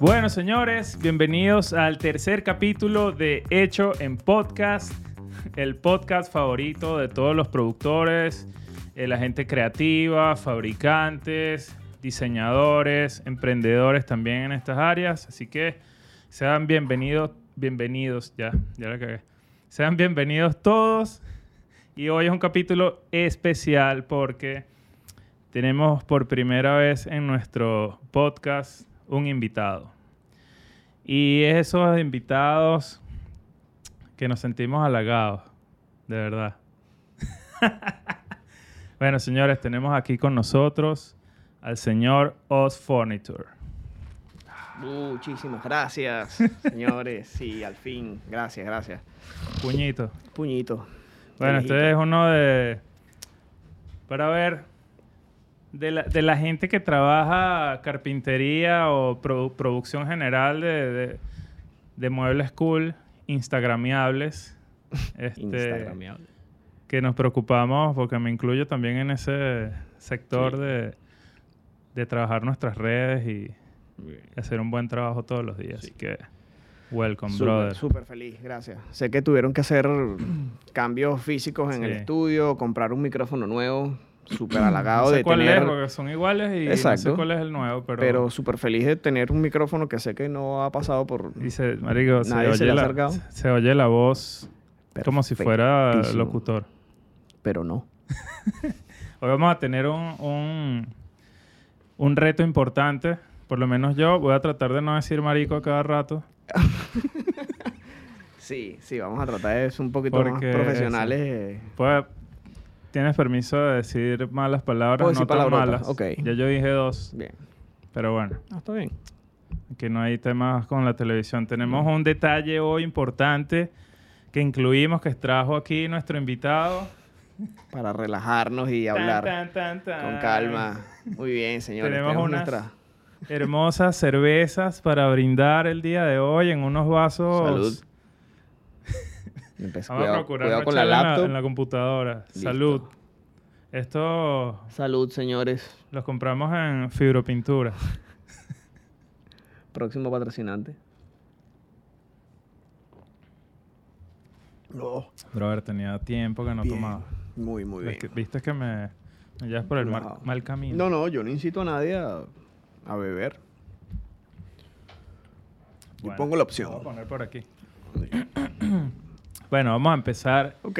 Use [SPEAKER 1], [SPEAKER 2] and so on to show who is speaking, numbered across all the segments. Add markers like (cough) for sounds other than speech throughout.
[SPEAKER 1] Bueno, señores, bienvenidos al tercer capítulo de Hecho en Podcast, el podcast favorito de todos los productores, eh, la gente creativa, fabricantes, diseñadores, emprendedores también en estas áreas. Así que sean bienvenidos, bienvenidos, ya, ya la cagué. Sean bienvenidos todos. Y hoy es un capítulo especial porque tenemos por primera vez en nuestro podcast un invitado. Y es esos invitados que nos sentimos halagados, de verdad. (laughs) bueno, señores, tenemos aquí con nosotros al señor Oz Furniture.
[SPEAKER 2] Muchísimas gracias, (laughs) señores. Sí, al fin. Gracias, gracias.
[SPEAKER 1] Puñito.
[SPEAKER 2] Puñito.
[SPEAKER 1] Bueno, este es uno de... Para ver, de la, de la gente que trabaja carpintería o produ- producción general de, de, de muebles cool, instagramiables, (laughs) este,
[SPEAKER 2] Instagramiable.
[SPEAKER 1] que nos preocupamos, porque me incluyo también en ese sector
[SPEAKER 2] Sí.
[SPEAKER 1] de, de trabajar nuestras redes y
[SPEAKER 2] bien.
[SPEAKER 1] hacer un buen trabajo todos los días. Así que, welcome,
[SPEAKER 2] Súper,
[SPEAKER 1] brother.
[SPEAKER 2] súper feliz, gracias. Sé que tuvieron que hacer (clears throat) cambios físicos en el estudio, comprar un micrófono nuevo, súper (clears throat)
[SPEAKER 1] No
[SPEAKER 2] halagado
[SPEAKER 1] sé
[SPEAKER 2] de
[SPEAKER 1] cuál
[SPEAKER 2] tener,
[SPEAKER 1] es, porque son iguales y no sé
[SPEAKER 2] Exacto.
[SPEAKER 1] cuál es el nuevo, pero...
[SPEAKER 2] pero súper feliz de tener un micrófono que sé que no ha pasado por
[SPEAKER 1] Dice, marico, se
[SPEAKER 2] Nadie se
[SPEAKER 1] oye,
[SPEAKER 2] le ha
[SPEAKER 1] la, se oye la voz como si fuera locutor.
[SPEAKER 2] pero no. (laughs)
[SPEAKER 1] Hoy vamos a tener un, un, un reto importante. Por lo menos yo voy a tratar de no decir marico a cada rato. (laughs)
[SPEAKER 2] Sí, sí, vamos a tratar de ser un poquito más profesionales.
[SPEAKER 1] Pues, ¿Tienes permiso de decir malas palabras?
[SPEAKER 2] Puedo
[SPEAKER 1] no tan
[SPEAKER 2] palabrotas,
[SPEAKER 1] malas.
[SPEAKER 2] ok.
[SPEAKER 1] Ya yo dije dos,
[SPEAKER 2] Bien.
[SPEAKER 1] pero bueno.
[SPEAKER 2] Ah, está bien.
[SPEAKER 1] que no hay temas con la televisión. Tenemos un detalle hoy importante que incluimos, que trajo aquí nuestro invitado.
[SPEAKER 2] Para relajarnos y hablar
[SPEAKER 1] Tan, tan, tan, tan.
[SPEAKER 2] con calma. Muy bien, señores.
[SPEAKER 1] Tenemos
[SPEAKER 2] Tenemos
[SPEAKER 1] unas-
[SPEAKER 2] nuestra...
[SPEAKER 1] Hermosas cervezas para brindar el día de hoy en unos vasos.
[SPEAKER 2] Salud. (laughs)
[SPEAKER 1] Vamos
[SPEAKER 2] cuidado,
[SPEAKER 1] a procurar
[SPEAKER 2] cuidado con la
[SPEAKER 1] en la computadora.
[SPEAKER 2] Listo.
[SPEAKER 1] Salud. Esto
[SPEAKER 2] Salud, señores.
[SPEAKER 1] los compramos en Fibropintura. (laughs)
[SPEAKER 2] Próximo patrocinante. No.
[SPEAKER 1] Brother, tenía tiempo que no
[SPEAKER 2] Bien.
[SPEAKER 1] tomaba.
[SPEAKER 2] Muy, muy bien.
[SPEAKER 1] que- Viste que me, me llevas por el mal,
[SPEAKER 2] Wow.
[SPEAKER 1] mal camino.
[SPEAKER 2] No, no, yo no incito a nadie a, a beber. Yo
[SPEAKER 1] Bueno,
[SPEAKER 2] pongo la opción.
[SPEAKER 1] Voy a poner por aquí. (clears throat) Bueno, vamos a empezar
[SPEAKER 2] Ok.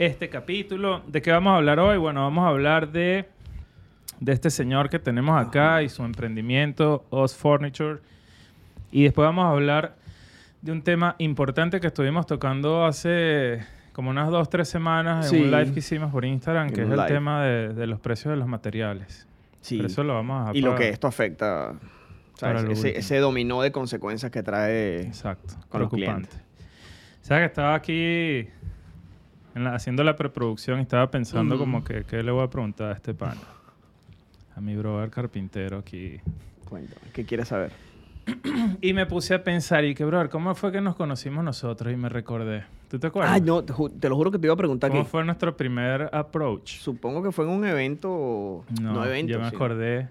[SPEAKER 1] este capítulo. ¿De qué vamos a hablar hoy? Bueno, vamos a hablar de, de este señor que tenemos acá y su emprendimiento, Oz Furniture. Y después vamos a hablar de un tema importante que estuvimos tocando hace como unas dos, tres semanas en un live que hicimos por Instagram,
[SPEAKER 2] En
[SPEAKER 1] que es el tema de, de los precios de los materiales.
[SPEAKER 2] Sí.
[SPEAKER 1] Pero eso lo vamos a
[SPEAKER 2] Y lo que esto afecta.
[SPEAKER 1] Para
[SPEAKER 2] ¿sabes?
[SPEAKER 1] lo
[SPEAKER 2] Ese, dominó de consecuencias que trae.
[SPEAKER 1] Exacto,
[SPEAKER 2] con los clientes.
[SPEAKER 1] O sea que estaba aquí en la- haciendo la preproducción y estaba pensando como que qué le voy a preguntar a este pana. A mi brother carpintero aquí.
[SPEAKER 2] Cuéntame, ¿qué quieres saber? (clears throat)
[SPEAKER 1] Y me puse a pensar, y que, brother, ¿cómo fue que nos conocimos nosotros? Y me recordé. ¿Tú te acuerdas?
[SPEAKER 2] Ah, no, te, lo juro que te iba a preguntar
[SPEAKER 1] ¿Cómo
[SPEAKER 2] que.
[SPEAKER 1] fue nuestro primer approach?
[SPEAKER 2] Supongo que fue en un evento. No, evento.
[SPEAKER 1] yo me acordé.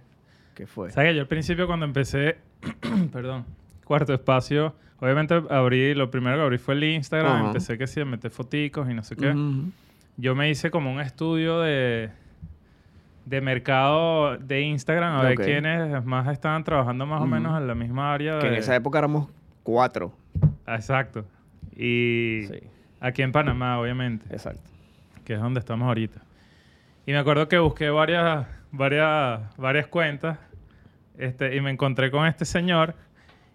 [SPEAKER 2] ¿Qué fue?
[SPEAKER 1] ¿Sabes que yo al principio cuando empecé, (clears throat) perdón, cuarto espacio, obviamente abrí, lo primero que abrí fue el Instagram, empecé que sí, a meter foticos y no sé qué. Yo me hice como un estudio de, de mercado de Instagram, a ver quiénes más estaban trabajando más o menos en la misma área.
[SPEAKER 2] Que en esa época éramos cuatro.
[SPEAKER 1] Ah, Exacto. Y
[SPEAKER 2] Sí,
[SPEAKER 1] aquí en Panamá, obviamente,
[SPEAKER 2] exacto.
[SPEAKER 1] que es donde estamos ahorita. Y me acuerdo que busqué varias, varias, varias cuentas este, y me encontré con este señor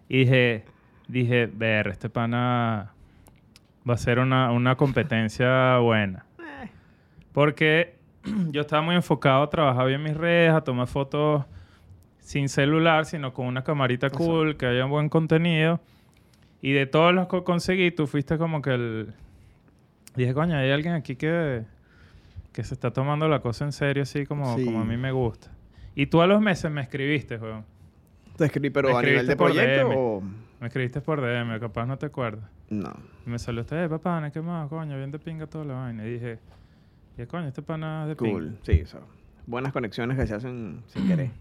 [SPEAKER 1] y dije, dije, ver, este pana va a ser una, una competencia buena. Porque (clears throat) yo estaba muy enfocado a trabajar bien mis redes, a tomar fotos sin celular, sino con una camarita cool, que haya buen contenido. Y de todos los que conseguí, tú fuiste como que el... Dije, coño, hay alguien aquí que, que se está tomando la cosa en serio, así como,
[SPEAKER 2] Sí.
[SPEAKER 1] como a mí me gusta. Y tú a los meses me escribiste, weón.
[SPEAKER 2] Te escribí, pero a nivel
[SPEAKER 1] escribiste
[SPEAKER 2] de
[SPEAKER 1] por
[SPEAKER 2] proyecto
[SPEAKER 1] DM.
[SPEAKER 2] o...
[SPEAKER 1] Me escribiste por DM, capaz no te acuerdas.
[SPEAKER 2] No.
[SPEAKER 1] Y me salió usted, eh, papá, ¿qué más, coño? Bien de pinga toda la vaina. Y dije, ¿qué coño? Este pana es de pinga.
[SPEAKER 2] Cool. Sí, o sea, buenas conexiones que se hacen sin querer.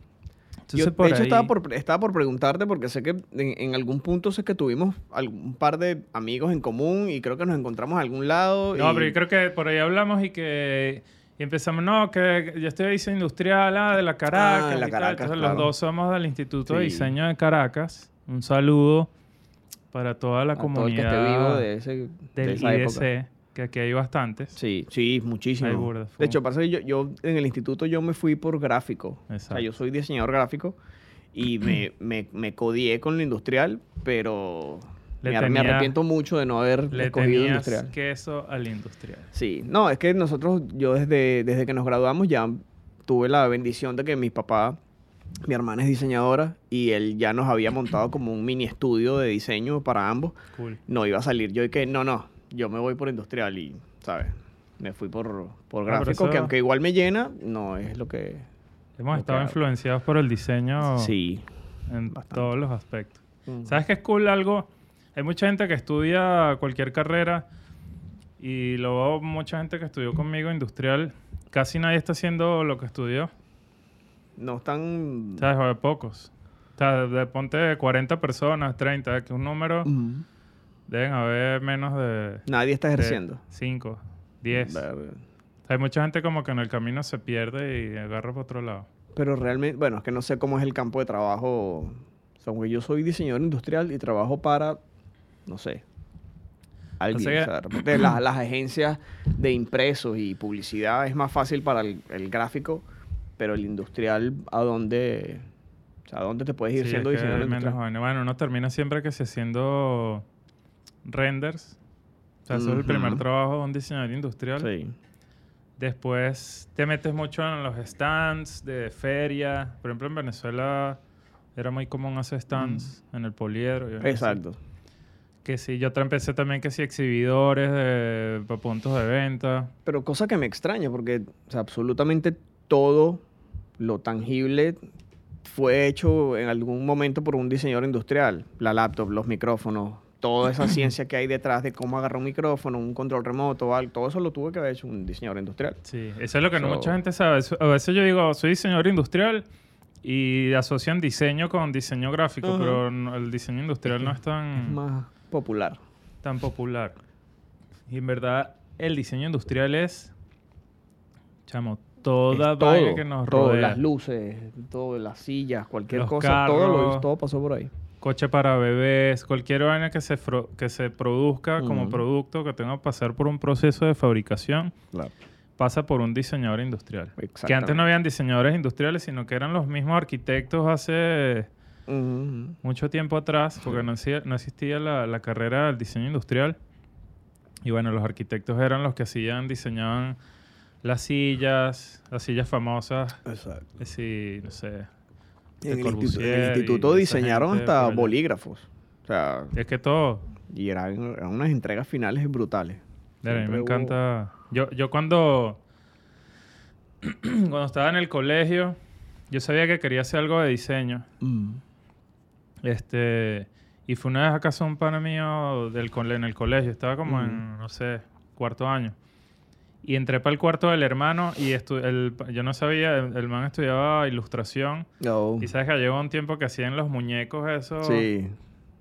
[SPEAKER 1] Entonces,
[SPEAKER 2] Yo,
[SPEAKER 1] por
[SPEAKER 2] de hecho, estaba por, estaba por preguntarte porque sé que en, en algún punto sé que tuvimos algún par de amigos en común y creo que nos encontramos a algún lado.
[SPEAKER 1] No,
[SPEAKER 2] y-
[SPEAKER 1] pero yo creo que por ahí hablamos y que y empezamos, no, que yo estoy de diseño industrial, ah, de la Caracas.
[SPEAKER 2] Ah, de la. Caracas,
[SPEAKER 1] Entonces
[SPEAKER 2] claro.
[SPEAKER 1] los dos somos del Instituto de. Diseño de Caracas. Un saludo para toda la
[SPEAKER 2] a todo el que
[SPEAKER 1] comunidad
[SPEAKER 2] esté vivo de, ese, de
[SPEAKER 1] del
[SPEAKER 2] esa época.
[SPEAKER 1] Que aquí hay bastantes.
[SPEAKER 2] Sí, sí, muchísimo.
[SPEAKER 1] Hay burda, full.
[SPEAKER 2] de hecho, pasa que yo, yo en el instituto yo me fui por gráfico. O sea, yo soy diseñador gráfico y (clears throat) me, me, me codié con lo industrial, pero
[SPEAKER 1] Le
[SPEAKER 2] me,
[SPEAKER 1] tenía-
[SPEAKER 2] arrepiento mucho de no haber
[SPEAKER 1] Le
[SPEAKER 2] escogido industrial.
[SPEAKER 1] queso al industrial.
[SPEAKER 2] Sí, no, es que nosotros, yo desde, desde que nos graduamos ya tuve la bendición de que mi papá, mi hermana es diseñadora y él ya nos había montado como un mini estudio de diseño para ambos.
[SPEAKER 1] Cool.
[SPEAKER 2] No iba a salir yo y que no, no, yo me voy por industrial y, ¿sabes? Me fui por, por
[SPEAKER 1] Ah,
[SPEAKER 2] gráfico, que
[SPEAKER 1] eso-
[SPEAKER 2] aunque igual me llena, no es lo que...
[SPEAKER 1] Hemos
[SPEAKER 2] Ok.
[SPEAKER 1] estado influenciados por el diseño
[SPEAKER 2] Sí.
[SPEAKER 1] en
[SPEAKER 2] bastante.
[SPEAKER 1] todos los aspectos.
[SPEAKER 2] Ujú.
[SPEAKER 1] ¿Sabes qué es cool algo? Hay mucha gente que estudia cualquier carrera y luego mucha gente que estudió conmigo industrial. Casi nadie está haciendo lo que estudió.
[SPEAKER 2] No están...
[SPEAKER 1] ¿Sabes? O de pocos. O sea, de ponte 40 personas, 30, que un número
[SPEAKER 2] Ujú.
[SPEAKER 1] Deben haber menos de
[SPEAKER 2] Nadie está ejerciendo.
[SPEAKER 1] 5, 10.
[SPEAKER 2] Verga.
[SPEAKER 1] Hay mucha gente como que en el camino se pierde y agarra por otro lado.
[SPEAKER 2] Pero realmente, bueno, es que no sé cómo es el campo de trabajo. O sea, yo soy diseñador industrial y trabajo para, no sé, alguien.
[SPEAKER 1] sea que-
[SPEAKER 2] o sea, de repente las, las agencias de impresos y publicidad es más fácil para el, el gráfico, pero el industrial, ¿a dónde, o sea, ¿a dónde te puedes ir
[SPEAKER 1] Sí,
[SPEAKER 2] siendo
[SPEAKER 1] es que
[SPEAKER 2] diseñador industrial?
[SPEAKER 1] Bueno, uno termina siempre que se haciendo renders. O sea, eso es el primer trabajo de un diseñador industrial.
[SPEAKER 2] Sí.
[SPEAKER 1] Después te metes mucho en los stands de feria. Por ejemplo, en Venezuela era muy común hacer stands en el poliedro.
[SPEAKER 2] Exacto.
[SPEAKER 1] Que sí, yo empecé también que sí exhibidores de, para puntos de venta.
[SPEAKER 2] Pero cosa que me extraña, porque o sea, absolutamente todo lo tangible fue hecho en algún momento por un diseñador industrial. La laptop, los micrófonos, toda esa (clears throat) ciencia que hay detrás de cómo agarrar un micrófono, un control remoto, algo, todo eso lo tuvo que haber hecho un diseñador industrial.
[SPEAKER 1] Sí, eso es lo que no mucha gente sabe. A veces yo digo, soy diseñador industrial y asocian diseño con diseño gráfico, pero no- el diseño industrial no es
[SPEAKER 2] Es
[SPEAKER 1] tan,
[SPEAKER 2] más popular.
[SPEAKER 1] tan popular. Y en verdad, el diseño industrial es, chamo, toda
[SPEAKER 2] todo,
[SPEAKER 1] que nos
[SPEAKER 2] todo,
[SPEAKER 1] rodea.
[SPEAKER 2] las luces, todo, las sillas, cualquier
[SPEAKER 1] Los
[SPEAKER 2] cosa, todo, lo- todo pasó por ahí.
[SPEAKER 1] Coche para bebés, cualquier vaina que se, que se produzca como producto, que tenga que pasar por un proceso de fabricación,
[SPEAKER 2] Claro.
[SPEAKER 1] pasa por un diseñador industrial. Que antes no habían diseñadores industriales, sino que eran los mismos arquitectos hace mucho tiempo atrás, porque no existía, no existía la, la carrera del diseño industrial. Y bueno, los arquitectos eran los que hacían, diseñaban las sillas, las sillas famosas,
[SPEAKER 2] Exacto.
[SPEAKER 1] sí, no sé.
[SPEAKER 2] En el, en instituto diseñaron hasta
[SPEAKER 1] allá.
[SPEAKER 2] bolígrafos. O sea,
[SPEAKER 1] Es que todo,
[SPEAKER 2] y eran, eran unas entregas finales brutales.
[SPEAKER 1] Mira, a mí me
[SPEAKER 2] hubo-
[SPEAKER 1] encanta. Yo, yo cuando, (clears throat) cuando estaba en el colegio, yo sabía que quería hacer algo de diseño.
[SPEAKER 2] Mm.
[SPEAKER 1] Este, y fue una vez a casa un pana mío del, en el colegio. Estaba como
[SPEAKER 2] Ujú.
[SPEAKER 1] en, no sé, cuarto año. Y entré para el cuarto del hermano y estu- el, yo no sabía, el, el man estudiaba ilustración.
[SPEAKER 2] Oh,
[SPEAKER 1] Y sabes que llegó un tiempo que hacían los muñecos esos
[SPEAKER 2] sí,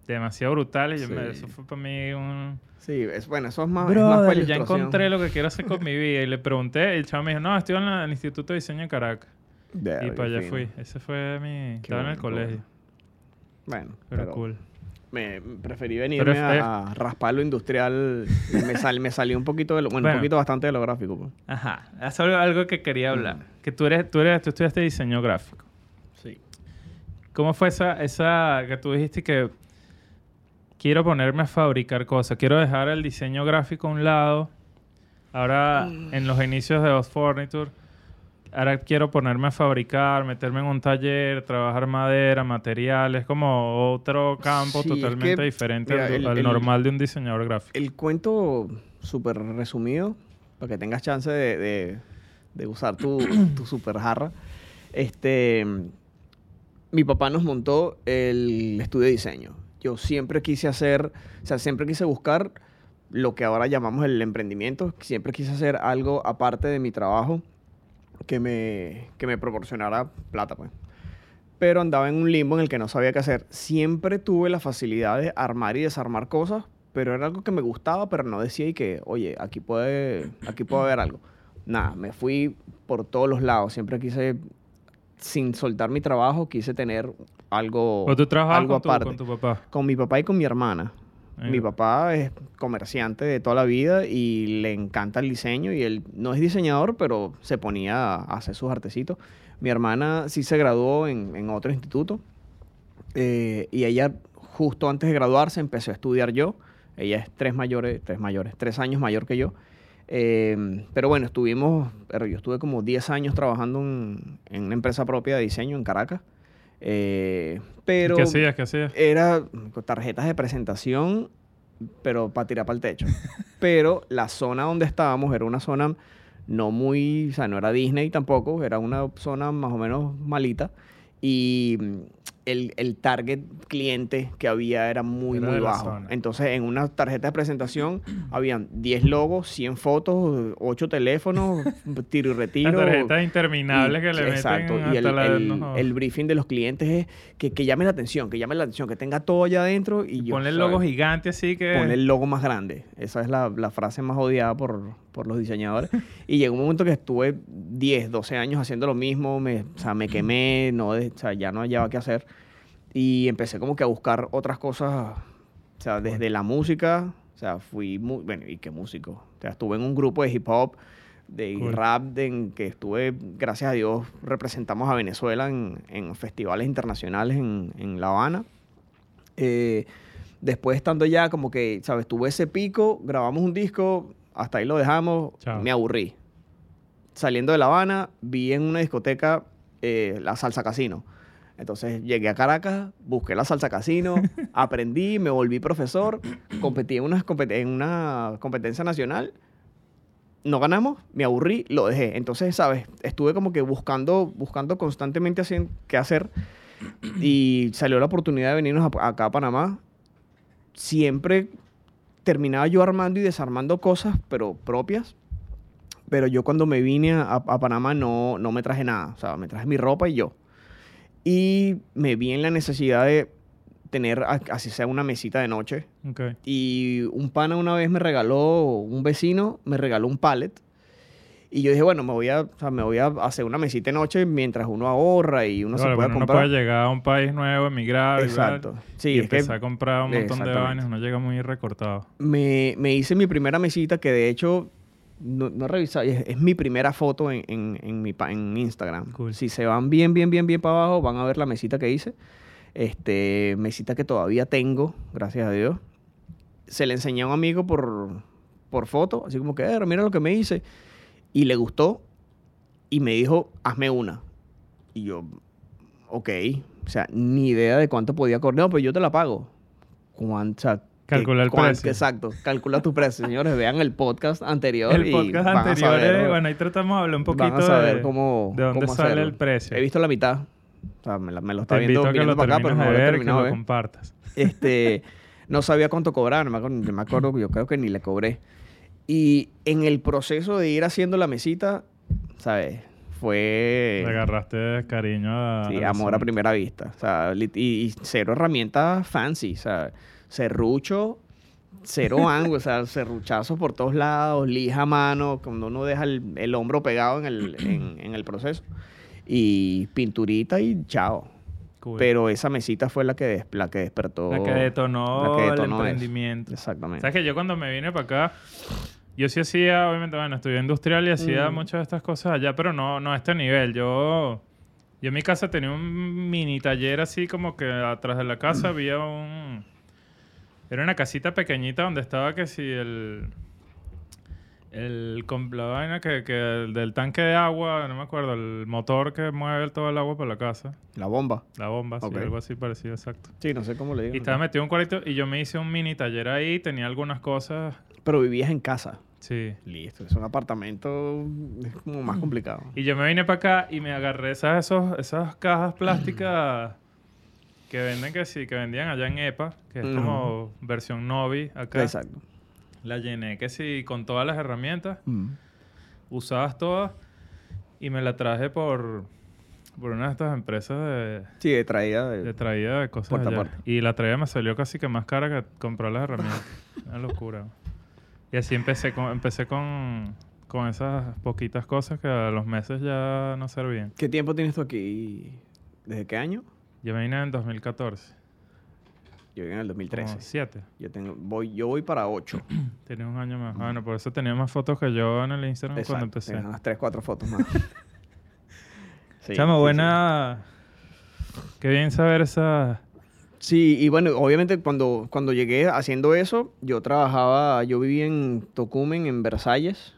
[SPEAKER 1] demasiado brutales. Y yo me- eso fue para mí un...
[SPEAKER 2] sí, es, bueno, eso es más, es más
[SPEAKER 1] Brother,
[SPEAKER 2] para
[SPEAKER 1] ya encontré lo que quiero hacer con (laughs) mi vida. Y le pregunté, y el chavo me dijo, no, estoy en la- el Instituto de Diseño en Caracas.
[SPEAKER 2] Verga,
[SPEAKER 1] y para allá
[SPEAKER 2] fino.
[SPEAKER 1] fui. Ese fue mi... Estaba en el colegio.
[SPEAKER 2] Bueno,
[SPEAKER 1] Pero,
[SPEAKER 2] pero,
[SPEAKER 1] cool.
[SPEAKER 2] Me preferí venirme
[SPEAKER 1] es-
[SPEAKER 2] a, a raspar lo industrial. me, sal, me salí un poquito de lo, bueno,
[SPEAKER 1] Bueno.
[SPEAKER 2] un poquito bastante de lo gráfico. pues.
[SPEAKER 1] Ajá. Es algo, algo que quería hablar. Que tú eres, tú eres, tú estudiaste diseño gráfico.
[SPEAKER 2] Sí.
[SPEAKER 1] ¿Cómo fue esa, esa que tú dijiste que quiero ponerme a fabricar cosas? Quiero dejar el diseño gráfico a un lado. Ahora, en los inicios de Oz Furniture, ahora quiero ponerme a fabricar, meterme en un taller, trabajar madera, materiales, como otro campo
[SPEAKER 2] Sí, es
[SPEAKER 1] totalmente
[SPEAKER 2] que,
[SPEAKER 1] diferente
[SPEAKER 2] mira,
[SPEAKER 1] al,
[SPEAKER 2] el-
[SPEAKER 1] al
[SPEAKER 2] el-
[SPEAKER 1] normal de un diseñador gráfico.
[SPEAKER 2] El cuento súper resumido, para que tengas chance de, de- de usar tu, (clears throat) tu super jarra. Este, mi papá nos montó el estudio de diseño. Yo siempre quise hacer, o sea, siempre quise buscar lo que ahora llamamos el emprendimiento. Siempre quise hacer algo aparte de mi trabajo que me, que me proporcionara plata, pues. Pero andaba en un limbo en el que no sabía qué hacer. Siempre tuve la facilidad de armar y desarmar cosas, pero era algo que me gustaba, pero no decía y que, oye, aquí puede, aquí puede haber algo. Nada, me fui por todos los lados. Siempre quise, sin soltar mi trabajo, quise tener algo,
[SPEAKER 1] ¿O tú
[SPEAKER 2] algo
[SPEAKER 1] con tu,
[SPEAKER 2] aparte.
[SPEAKER 1] con tu papá?
[SPEAKER 2] Con mi papá y con mi hermana. Mi papá es comerciante de toda la vida y le encanta el diseño y él no es diseñador, pero se ponía a hacer sus artecitos. Mi hermana sí se graduó en, en otro instituto eh, y ella justo antes de graduarse empezó a estudiar yo. Ella es tres mayores, tres mayores, tres años mayor que yo. Eh, pero bueno, estuvimos, pero yo estuve como 10 años trabajando en, en una empresa propia de diseño en Caracas. Eh, pero
[SPEAKER 1] ¿Qué hacías? ¿Qué hacías?
[SPEAKER 2] era tarjetas de presentación, pero para tirar para el techo. (laughs) pero la zona donde estábamos era una zona no muy, o sea, no era Disney tampoco, era una zona más o menos malita. Y el, el target cliente que había era muy,
[SPEAKER 1] Era
[SPEAKER 2] muy bajo.
[SPEAKER 1] zona.
[SPEAKER 2] Entonces, en una tarjeta de presentación (clears throat) habían 10 logos, 100 fotos, 8 teléfonos, (laughs) tiro y retiro.
[SPEAKER 1] Las tarjetas interminables que le meten
[SPEAKER 2] exacto.
[SPEAKER 1] hasta
[SPEAKER 2] Y el, el-
[SPEAKER 1] no jodas.
[SPEAKER 2] el briefing de los clientes es que, que llame la atención, que llame la atención, que tenga todo allá adentro y yo,
[SPEAKER 1] Ponle el logo gigante así que...
[SPEAKER 2] Ponle el logo más grande. Esa es la, la frase más odiada por, por los diseñadores. (laughs) y llegó un momento que estuve 10, 12 años haciendo lo mismo, me, o sea, me quemé, no, o sea, ya no hallaba qué hacer. Y empecé como que a buscar otras cosas, o sea, desde la música, o sea, fui, mu- bueno, ¿y qué músico? O sea, estuve en un grupo de hip hop, de
[SPEAKER 1] Cool.
[SPEAKER 2] rap, de, en que estuve, gracias a Dios, representamos a Venezuela en, en festivales internacionales en, en La Habana. Eh, después estando ya como que, ¿sabes? Tuve ese pico, grabamos un disco, hasta ahí lo dejamos,
[SPEAKER 1] Chao.
[SPEAKER 2] me aburrí. Saliendo de La Habana, vi en una discoteca eh, la Salsa Casino. Entonces llegué a Caracas, busqué la Salsa Casino, (laughs) aprendí, me volví profesor, competí en una, compet- en una competencia nacional. No ganamos, me aburrí, lo dejé. Entonces, ¿sabes? Estuve como que buscando, buscando constantemente qué hacer y salió la oportunidad de venirnos a- acá a Panamá. Siempre terminaba yo armando y desarmando cosas, pero propias. Pero yo cuando me vine a, a Panamá no, no me traje nada. O sea, me traje mi ropa y yo. Y me vi en la necesidad de tener, así sea, una mesita de noche. Y un pana una vez me regaló, un vecino me regaló un pallet. Y yo dije, bueno, me voy a, o sea, me voy a hacer una mesita de noche mientras uno ahorra y uno se puede
[SPEAKER 1] bueno, uno
[SPEAKER 2] comprar.
[SPEAKER 1] puede llegar a un país nuevo, emigrar,
[SPEAKER 2] Exacto. Sí,
[SPEAKER 1] y
[SPEAKER 2] es que
[SPEAKER 1] empezar a comprar un montón de vainas, uno llega muy recortado.
[SPEAKER 2] me, me hice mi primera mesita que de hecho no, no he revisado, es, es mi primera foto en, en, en mi, pa- en Instagram.
[SPEAKER 1] Cool.
[SPEAKER 2] Si se van bien, bien, bien, bien para abajo, van a ver la mesita que hice. Este, mesita que todavía tengo, gracias a Dios. Se le enseñé a un amigo por, por foto, así como que, "Eh, mira lo que me hice. Y le gustó y me dijo, hazme una. Y yo, ok, o sea, ni idea de cuánto podía cobrar. No, pues yo te la pago. ¿Cuánto? O sea, ¿qué-
[SPEAKER 1] Calcula el precio.
[SPEAKER 2] Exacto, calcula tu precio. Señores, vean el podcast anterior.
[SPEAKER 1] El podcast anterior,
[SPEAKER 2] saber,
[SPEAKER 1] eh, bueno, ahí tratamos de hablar un poquito
[SPEAKER 2] van a saber
[SPEAKER 1] de,
[SPEAKER 2] cómo,
[SPEAKER 1] de dónde
[SPEAKER 2] cómo
[SPEAKER 1] sale
[SPEAKER 2] hacerlo.
[SPEAKER 1] el precio.
[SPEAKER 2] He visto la mitad. O sea, me, la- me lo está
[SPEAKER 1] Te
[SPEAKER 2] viendo,
[SPEAKER 1] a que lo
[SPEAKER 2] para acá, pero
[SPEAKER 1] termines
[SPEAKER 2] no lo he
[SPEAKER 1] que lo compartas.
[SPEAKER 2] Este, (laughs) no sabía cuánto cobrar, no me acuerdo, yo creo que ni le cobré. Y en el proceso de ir haciendo la mesita, ¿sabes? Fue...
[SPEAKER 1] Le agarraste cariño a...
[SPEAKER 2] Sí,
[SPEAKER 1] al
[SPEAKER 2] amor a primera vista. O sea, y, y cero herramientas fancy. O sea, serrucho, cero (laughs) ángulo, o sea, serruchazos por todos lados, lija a mano, cuando uno deja el, el hombro pegado en el, en, en el proceso. Y pinturita y chao.
[SPEAKER 1] Cool.
[SPEAKER 2] Pero esa mesita fue la que, des- la que despertó.
[SPEAKER 1] La que detonó,
[SPEAKER 2] la que detonó
[SPEAKER 1] el
[SPEAKER 2] eso.
[SPEAKER 1] emprendimiento.
[SPEAKER 2] Exactamente.
[SPEAKER 1] ¿Sabes que yo cuando me vine para acá, yo sí hacía, obviamente, bueno, estudié industrial y hacía
[SPEAKER 2] Mm.
[SPEAKER 1] muchas de estas cosas allá, pero no, no a este nivel. Yo, yo en mi casa tenía un mini taller así como que atrás de la casa había un... Era una casita pequeñita donde estaba que si el... El, la vaina que, que del tanque de agua, no me acuerdo, el motor que mueve todo el agua por la casa.
[SPEAKER 2] La bomba.
[SPEAKER 1] La bomba,
[SPEAKER 2] Ok.
[SPEAKER 1] sí, algo así parecido, exacto.
[SPEAKER 2] Sí, no sé cómo le digo.
[SPEAKER 1] Y estaba metido en un cuarto y yo me hice un mini taller ahí, tenía algunas cosas.
[SPEAKER 2] Pero vivías en casa.
[SPEAKER 1] Sí.
[SPEAKER 2] Listo. Es un apartamento es como más complicado.
[SPEAKER 1] Y yo me vine para acá y me agarré esas, esos, esas cajas plásticas que venden que sí, que vendían allá en EPA, que es como versión Novi acá.
[SPEAKER 2] Exacto.
[SPEAKER 1] La llené que sí con todas las herramientas,
[SPEAKER 2] Mm.
[SPEAKER 1] usadas todas, y me la traje por, por una de estas empresas de,
[SPEAKER 2] Sí, de traída de...
[SPEAKER 1] de traída de cosas
[SPEAKER 2] Puerta a
[SPEAKER 1] allá.
[SPEAKER 2] puerta.
[SPEAKER 1] Y la traída me salió casi que más cara que comprar las herramientas. (laughs) Una locura. Y así empecé con, empecé con, con esas poquitas cosas que a los meses ya no servían.
[SPEAKER 2] ¿Qué tiempo tienes tú aquí? ¿Desde qué año?
[SPEAKER 1] Yo me vine en 2014.
[SPEAKER 2] Yo vine en el 2013.
[SPEAKER 1] Como siete.
[SPEAKER 2] Yo, tengo, voy, yo voy para 8. (clears throat)
[SPEAKER 1] Tenía un año más. Bueno, por eso tenía más fotos que yo en el Instagram cuando empecé.
[SPEAKER 2] Unas 3, 4 fotos más. (laughs) (laughs) Sí,
[SPEAKER 1] Chamo,
[SPEAKER 2] sí,
[SPEAKER 1] buena... Qué bien saber esa...
[SPEAKER 2] Sí, y bueno, obviamente cuando, cuando llegué haciendo eso, yo trabajaba, yo vivía en Tocumen, en Versalles,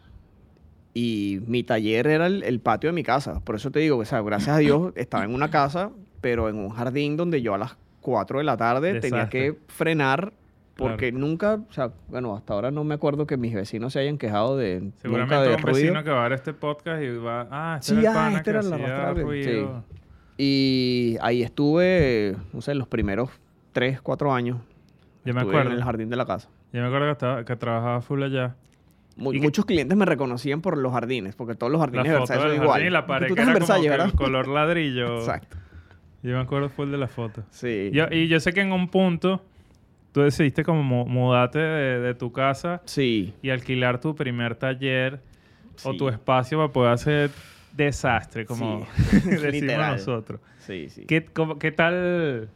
[SPEAKER 2] y mi taller era el, el patio de mi casa. Por eso te digo, o sea, gracias a Dios estaba en una casa, pero en un jardín donde yo a las 4 de la tarde tenía
[SPEAKER 1] Desastre.
[SPEAKER 2] que frenar, porque nunca, o sea, bueno, hasta ahora no me acuerdo que mis vecinos se hayan quejado de nunca
[SPEAKER 1] Seguramente
[SPEAKER 2] de
[SPEAKER 1] un
[SPEAKER 2] ruido.
[SPEAKER 1] vecino que va a ver este podcast y va... Ah, este
[SPEAKER 2] Sí,
[SPEAKER 1] era el
[SPEAKER 2] ah,
[SPEAKER 1] pana
[SPEAKER 2] este
[SPEAKER 1] que
[SPEAKER 2] era arrastrable,
[SPEAKER 1] ruido.
[SPEAKER 2] Y ahí estuve, no sé, los primeros 3, 4 años.
[SPEAKER 1] Yo me
[SPEAKER 2] Estuve
[SPEAKER 1] acuerdo.
[SPEAKER 2] en el jardín de la casa.
[SPEAKER 1] Yo me acuerdo que, estaba, que trabajaba full allá.
[SPEAKER 2] Mu-
[SPEAKER 1] ¿Y qué-
[SPEAKER 2] muchos clientes me reconocían por los jardines, porque todos los
[SPEAKER 1] La
[SPEAKER 2] jardines de Versalles son igual.
[SPEAKER 1] jardín y la pared
[SPEAKER 2] Tú
[SPEAKER 1] que
[SPEAKER 2] estás en Versalles,
[SPEAKER 1] que
[SPEAKER 2] ¿verdad?
[SPEAKER 1] el color ladrillo. (laughs)
[SPEAKER 2] Exacto.
[SPEAKER 1] Yo me acuerdo full de la foto.
[SPEAKER 2] Sí.
[SPEAKER 1] Yo- y yo sé que en un punto tú decidiste como mu- mudarte de, de tu casa
[SPEAKER 2] Sí.
[SPEAKER 1] y alquilar tu primer taller o
[SPEAKER 2] Sí.
[SPEAKER 1] tu espacio para poder hacer desastre, como
[SPEAKER 2] Sí. (laughs)
[SPEAKER 1] decimos (laughs)
[SPEAKER 2] Literal.
[SPEAKER 1] nosotros.
[SPEAKER 2] Sí, sí.
[SPEAKER 1] ¿Qué, cómo- qué tal,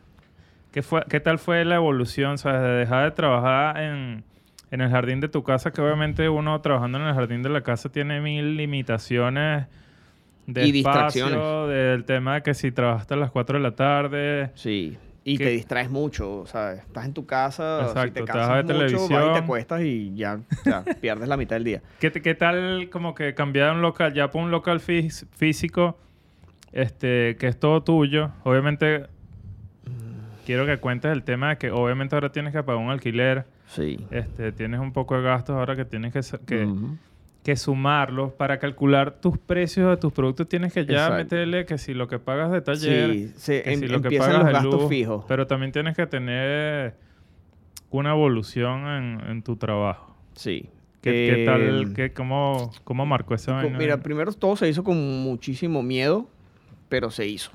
[SPEAKER 1] qué, fue, ¿Qué tal fue la evolución, sabes, de dejar de trabajar en, en el jardín de tu casa? Que obviamente uno trabajando en el jardín de la casa tiene mil limitaciones de
[SPEAKER 2] Y
[SPEAKER 1] espacio,
[SPEAKER 2] distracciones.
[SPEAKER 1] del tema de que si trabajaste a las 4 de la tarde...
[SPEAKER 2] Sí. Y te distraes mucho, ¿sabes? Estás en tu casa, si
[SPEAKER 1] Exacto,
[SPEAKER 2] te
[SPEAKER 1] te
[SPEAKER 2] cansas mucho, vas y
[SPEAKER 1] televisión.
[SPEAKER 2] te acuestas y ya, (laughs) pierdes la mitad del día.
[SPEAKER 1] ¿Qué, qué tal como que cambiar un local, ya por un local fís- físico, este, que es todo tuyo? Obviamente, quiero que cuentes el tema de que obviamente ahora tienes que pagar un alquiler,
[SPEAKER 2] Sí.
[SPEAKER 1] este, tienes un poco de gastos ahora que tienes que. Que sumarlos para calcular tus precios de tus productos. Tienes que ya
[SPEAKER 2] Exacto.
[SPEAKER 1] meterle que si lo que pagas de taller,
[SPEAKER 2] Sí, se-
[SPEAKER 1] que
[SPEAKER 2] em-
[SPEAKER 1] si lo que pagas
[SPEAKER 2] los
[SPEAKER 1] de
[SPEAKER 2] gastos
[SPEAKER 1] luz,
[SPEAKER 2] fijos.
[SPEAKER 1] pero también tienes que tener una evolución en, en tu trabajo.
[SPEAKER 2] Sí.
[SPEAKER 1] ¿Qué, qué tal? Qué, cómo, ¿Cómo marcó esa vaina?
[SPEAKER 2] Mira, primero todo se hizo con muchísimo miedo, pero se hizo.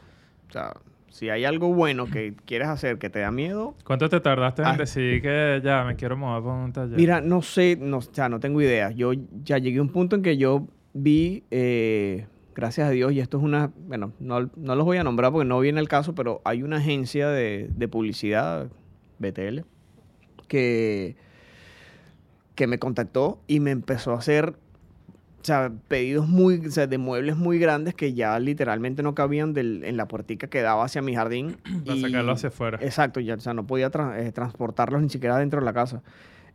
[SPEAKER 2] O sea, si hay algo bueno que quieres hacer que te da miedo,
[SPEAKER 1] ¿Cuánto te tardaste en
[SPEAKER 2] Ah.
[SPEAKER 1] decidir que ya me quiero mover por un taller?
[SPEAKER 2] mira, no sé, no, sea, no tengo idea. Yo ya llegué a un punto en que yo vi, eh, gracias a Dios, y esto es una, bueno, no, no los voy a nombrar porque no viene el caso, pero hay una agencia de, de publicidad, BTL, que, que me contactó y me empezó a hacer o sea, pedidos muy, o sea, de muebles muy grandes que ya literalmente no cabían del- en la puertica que daba hacia mi jardín. (clears throat)
[SPEAKER 1] Para
[SPEAKER 2] y-
[SPEAKER 1] sacarlo hacia afuera.
[SPEAKER 2] Exacto, ya, o sea, no podía tra- eh, transportarlos ni siquiera dentro de la casa.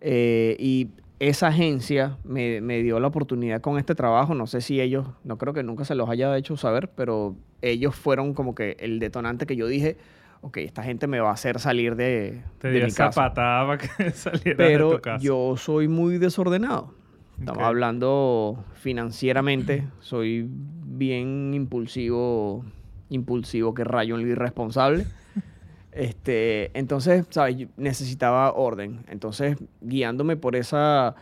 [SPEAKER 2] Eh, y esa agencia me, me dio la oportunidad con este trabajo. No sé si ellos, no creo que nunca se los haya hecho saber, pero ellos fueron como que el detonante que yo dije, ok, esta gente me va a hacer salir de,
[SPEAKER 1] Te
[SPEAKER 2] de
[SPEAKER 1] dio
[SPEAKER 2] mi
[SPEAKER 1] esa
[SPEAKER 2] casa.
[SPEAKER 1] patada para que (laughs) saliera de tu casa.
[SPEAKER 2] yo soy muy desordenado. Estamos
[SPEAKER 1] Ok.
[SPEAKER 2] hablando financieramente, soy bien impulsivo, impulsivo que rayo en lo irresponsable. (laughs) Este, entonces, ¿sabes? Yo necesitaba orden. Entonces, guiándome por esa,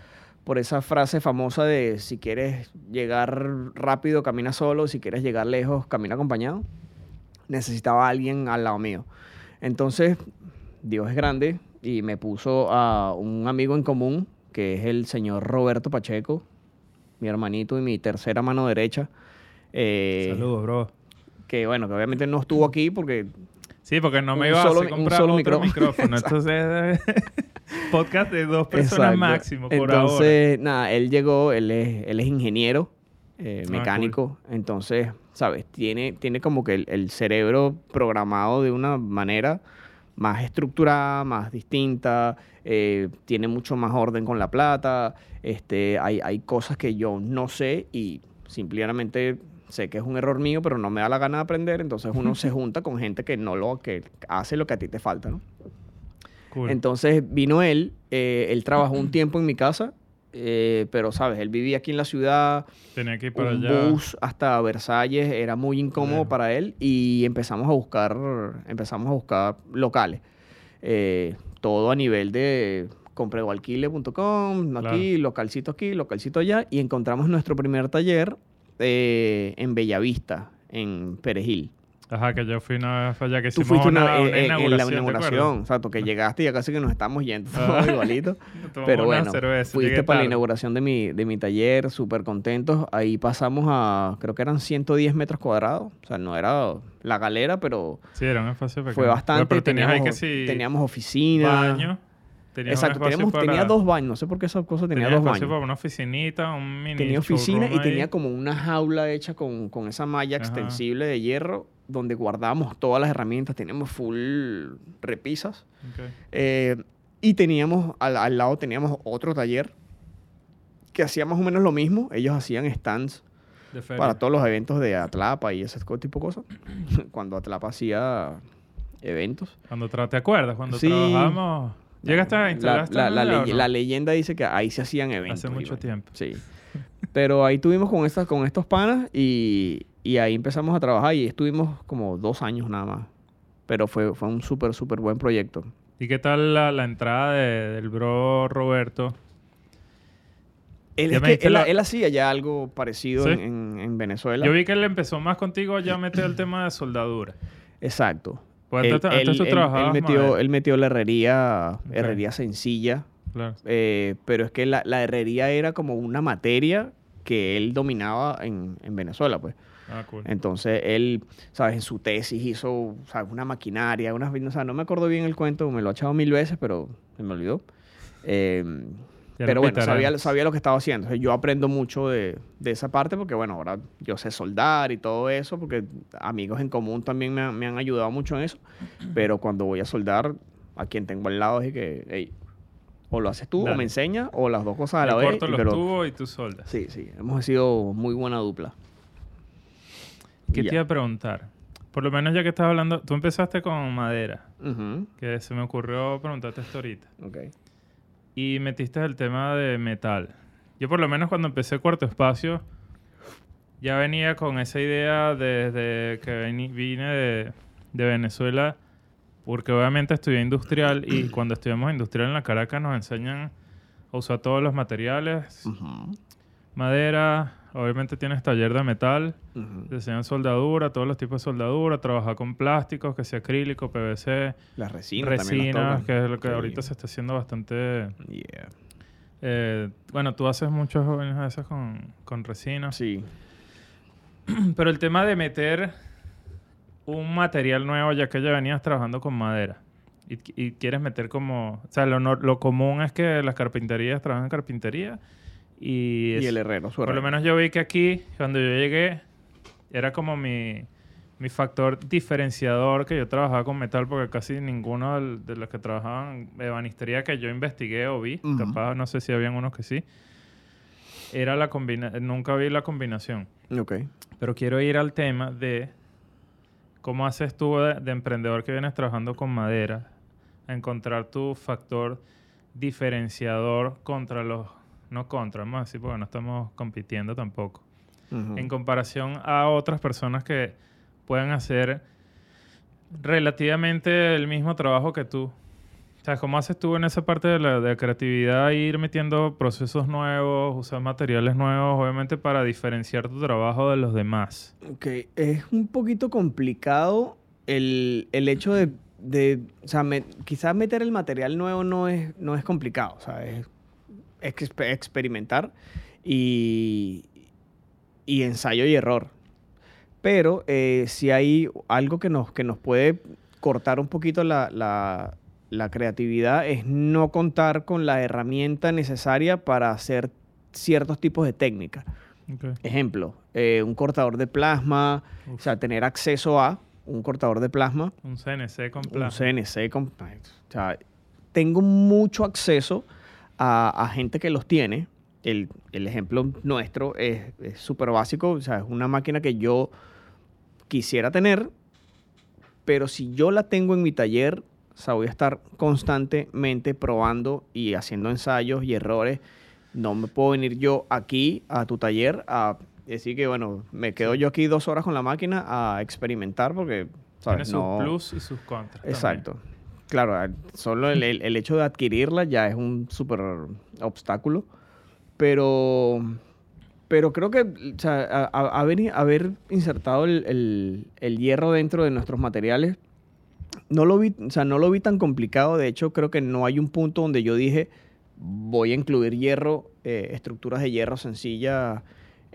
[SPEAKER 2] por esa frase famosa de si quieres llegar rápido, camina solo, si quieres llegar lejos, camina acompañado, necesitaba a alguien al lado mío. Entonces, Dios es grande y me puso a un amigo en común, que es el señor Roberto Pacheco, mi hermanito y mi tercera mano derecha. eh,
[SPEAKER 1] Saludos, bro.
[SPEAKER 2] Que bueno, que obviamente no estuvo aquí porque
[SPEAKER 1] Sí, porque no me iba
[SPEAKER 2] solo-
[SPEAKER 1] a comprar
[SPEAKER 2] solo
[SPEAKER 1] otro
[SPEAKER 2] micrófono. (laughs)
[SPEAKER 1] micrófono. Entonces, (laughs) podcast de dos personas
[SPEAKER 2] Exacto.
[SPEAKER 1] máximo por ahora.
[SPEAKER 2] Entonces, nada, él llegó, él es, él es ingeniero eh,
[SPEAKER 1] Ah,
[SPEAKER 2] mecánico, entonces, ¿sabes? Tiene, tiene como que el, el cerebro programado de una manera más estructurada, más distinta, eh, tiene mucho más orden con la plata, este, hay, hay cosas que yo no sé y simplemente sé que es un error mío, pero no me da la gana de aprender, entonces uno (laughs) se junta con gente que no lo, que hace lo que a ti te falta, ¿no?
[SPEAKER 1] Cool.
[SPEAKER 2] Entonces vino él, eh, él trabajó un tiempo en mi casa eh, pero, ¿sabes? Él vivía aquí en la ciudad,
[SPEAKER 1] Tenía que ir para
[SPEAKER 2] un
[SPEAKER 1] allá.
[SPEAKER 2] bus hasta Versalles era muy incómodo para él y empezamos a buscar, empezamos a buscar locales. Eh, todo a nivel de compredoalquile.com, aquí, localcito aquí, localcito allá, y encontramos nuestro primer taller eh, en Bellavista, en Perejil.
[SPEAKER 1] Ajá, que yo fui una vez allá que
[SPEAKER 2] Tú
[SPEAKER 1] hicimos
[SPEAKER 2] fuiste
[SPEAKER 1] una,
[SPEAKER 2] una-
[SPEAKER 1] una
[SPEAKER 2] eh, eh, en la
[SPEAKER 1] inauguración,
[SPEAKER 2] inauguración, exacto, que llegaste y ya casi que nos estamos yendo (laughs) todos igualitos. Pero bueno,
[SPEAKER 1] cerveza,
[SPEAKER 2] fuiste para la inauguración de mi, de mi taller, súper contentos. Ahí pasamos a, creo que eran 110 metros cuadrados. O sea, no era la galera, pero
[SPEAKER 1] Sí, era un espacio pequeño.
[SPEAKER 2] fue bastante.
[SPEAKER 1] Pero ahí
[SPEAKER 2] teníamos,
[SPEAKER 1] que sí,
[SPEAKER 2] teníamos oficina.
[SPEAKER 1] baño.
[SPEAKER 2] Exacto, teníamos,
[SPEAKER 1] para-
[SPEAKER 2] tenía dos baños. No sé por qué esa cosa tenía,
[SPEAKER 1] tenía
[SPEAKER 2] dos baños.
[SPEAKER 1] para una oficinita, un mini
[SPEAKER 2] Tenía oficina y
[SPEAKER 1] ahí.
[SPEAKER 2] tenía como una jaula hecha con, con esa malla
[SPEAKER 1] Ajá.
[SPEAKER 2] extensible de hierro donde guardábamos todas las herramientas. Teníamos full repisas. Eh, y teníamos, al, al lado teníamos otro taller que hacía más o menos lo mismo. Ellos hacían stands para todos los eventos de Atlapa y ese tipo de cosas. (coughs) Cuando Atlapa hacía eventos.
[SPEAKER 1] Cuando ¿Te acuerdas? Cuando
[SPEAKER 2] Sí.
[SPEAKER 1] trabajamos... ¿Llegaste a
[SPEAKER 2] La,
[SPEAKER 1] instalaste
[SPEAKER 2] la- la
[SPEAKER 1] no?
[SPEAKER 2] la leyenda dice que ahí se hacían eventos.
[SPEAKER 1] Hace mucho
[SPEAKER 2] Iván.
[SPEAKER 1] tiempo.
[SPEAKER 2] Sí. Pero ahí tuvimos con, estas, con estos panas y, y ahí empezamos a trabajar y estuvimos como dos años nada más. Pero fue, fue un súper, súper buen proyecto.
[SPEAKER 1] ¿Y qué tal la, la entrada de- del bro Roberto?
[SPEAKER 2] Él, es que él,
[SPEAKER 1] la-
[SPEAKER 2] él hacía ya algo parecido en- en Venezuela.
[SPEAKER 1] Yo vi que él empezó más contigo ya a meter el (clears throat) tema de soldadura.
[SPEAKER 2] Exacto.
[SPEAKER 1] Pues
[SPEAKER 2] Él,
[SPEAKER 1] antes, antes
[SPEAKER 2] él-
[SPEAKER 1] tú
[SPEAKER 2] él- metió, él metió la herrería,
[SPEAKER 1] Ok.
[SPEAKER 2] herrería sencilla,
[SPEAKER 1] Claro.
[SPEAKER 2] eh, pero es que la, la herrería era como una materia que él dominaba en, en Venezuela, pues.
[SPEAKER 1] Ah, cool.
[SPEAKER 2] Entonces él, ¿sabes? En su tesis hizo, ¿sabes? Una maquinaria, unas... O sea, no me acuerdo bien el cuento, me lo ha echado mil veces, pero se me olvidó. Eh,
[SPEAKER 1] Ya
[SPEAKER 2] pero bueno, sabía, sabía lo que estaba haciendo. Yo aprendo mucho de, de esa parte porque, bueno, ahora yo sé soldar y todo eso, porque amigos en común también me, han- me han ayudado mucho en eso. Pero cuando voy a soldar, a quien tengo al lado es que, hey, o lo haces tú o me enseñas, o las dos cosas a
[SPEAKER 1] Yo
[SPEAKER 2] la vez.
[SPEAKER 1] corto los
[SPEAKER 2] pero-
[SPEAKER 1] tubos y tú soldas.
[SPEAKER 2] Sí, sí, hemos sido muy buena dupla.
[SPEAKER 1] ¿Qué te iba a preguntar? Por lo menos ya que estás hablando, tú empezaste con madera, que se me ocurrió preguntarte esto ahorita.
[SPEAKER 2] ok.
[SPEAKER 1] Y metiste el tema de metal. Yo por lo menos cuando empecé Cuarto Espacio, ya venía con esa idea desde que vine de, de Venezuela, porque obviamente estudié industrial y (clears throat) cuando estudiamos industrial en la Caracas nos enseñan a usar todos los materiales, madera, obviamente tienes taller de metal,
[SPEAKER 2] ujú.
[SPEAKER 1] te enseñan soldadura, todos los tipos de soldadura, trabajar con plásticos, que sea acrílico, PVC,
[SPEAKER 2] Las resinas, las
[SPEAKER 1] resinas, que es lo que
[SPEAKER 2] Sí.
[SPEAKER 1] ahorita se está haciendo bastante...
[SPEAKER 2] Yeah.
[SPEAKER 1] eh, bueno, tú haces muchos jóvenes a veces con, con resinas.
[SPEAKER 2] Sí. (clears throat)
[SPEAKER 1] Pero el tema de meter un material nuevo, ya que ya venías trabajando con madera, y, y quieres meter como... O sea, lo, no- lo común es que las carpinterías trabajan en carpintería y...
[SPEAKER 2] Y
[SPEAKER 1] es-
[SPEAKER 2] el herrero, su
[SPEAKER 1] por lo
[SPEAKER 2] herrero.
[SPEAKER 1] menos yo vi que aquí, cuando yo llegué, era como mi, mi factor diferenciador que yo trabajaba con metal, porque casi ninguno de los que trabajaban ebanistería que yo investigué o vi,
[SPEAKER 2] Ujú.
[SPEAKER 1] capaz no sé si habían unos que sí, era la combina nunca vi la combinación.
[SPEAKER 2] Ok.
[SPEAKER 1] Pero quiero ir al tema de cómo haces tú de, de emprendedor que vienes trabajando con madera, a encontrar tu factor diferenciador contra los, no contra, vamos a decir, porque no estamos compitiendo tampoco, en comparación a otras personas que puedan hacer relativamente el mismo trabajo que tú. O sea, ¿cómo haces tú en esa parte de la de creatividad ir metiendo procesos nuevos, usar materiales nuevos, obviamente para diferenciar tu trabajo de los demás?
[SPEAKER 2] Ok, es un poquito complicado el, el hecho de, de- o sea, me- quizás meter el material nuevo no es, no es complicado, o sea, es expe- experimentar y, y ensayo y error. Pero eh, si hay algo que nos, que nos puede cortar un poquito la, la- la creatividad es no contar con la herramienta necesaria para hacer ciertos tipos de técnicas. Ejemplo, eh, un cortador de plasma, o sea, tener acceso a un cortador de plasma,
[SPEAKER 1] Un CNC con
[SPEAKER 2] un
[SPEAKER 1] plasma.
[SPEAKER 2] CNC. con- o sea, tengo mucho acceso a, a gente que los tiene. El, el ejemplo nuestro es súper básico, o sea, es una máquina que yo quisiera tener, pero si yo la tengo en mi taller, o sea, voy a estar constantemente probando y haciendo ensayos y errores No me puedo venir yo aquí a tu taller a decir que, bueno, me quedo yo aquí dos horas con la máquina a experimentar porque, ¿sabes?
[SPEAKER 1] Tiene
[SPEAKER 2] no...
[SPEAKER 1] sus plus y sus contras. también.
[SPEAKER 2] Claro, solo el, el- hecho de adquirirla ya es un súper obstáculo. Pero, pero creo que o sea, haber, haber insertado el, el- el hierro dentro de nuestros materiales, no lo, vi, o sea, no lo vi tan complicado. De hecho, creo que no hay un punto donde yo dije, voy a incluir hierro, eh, estructuras de hierro sencillas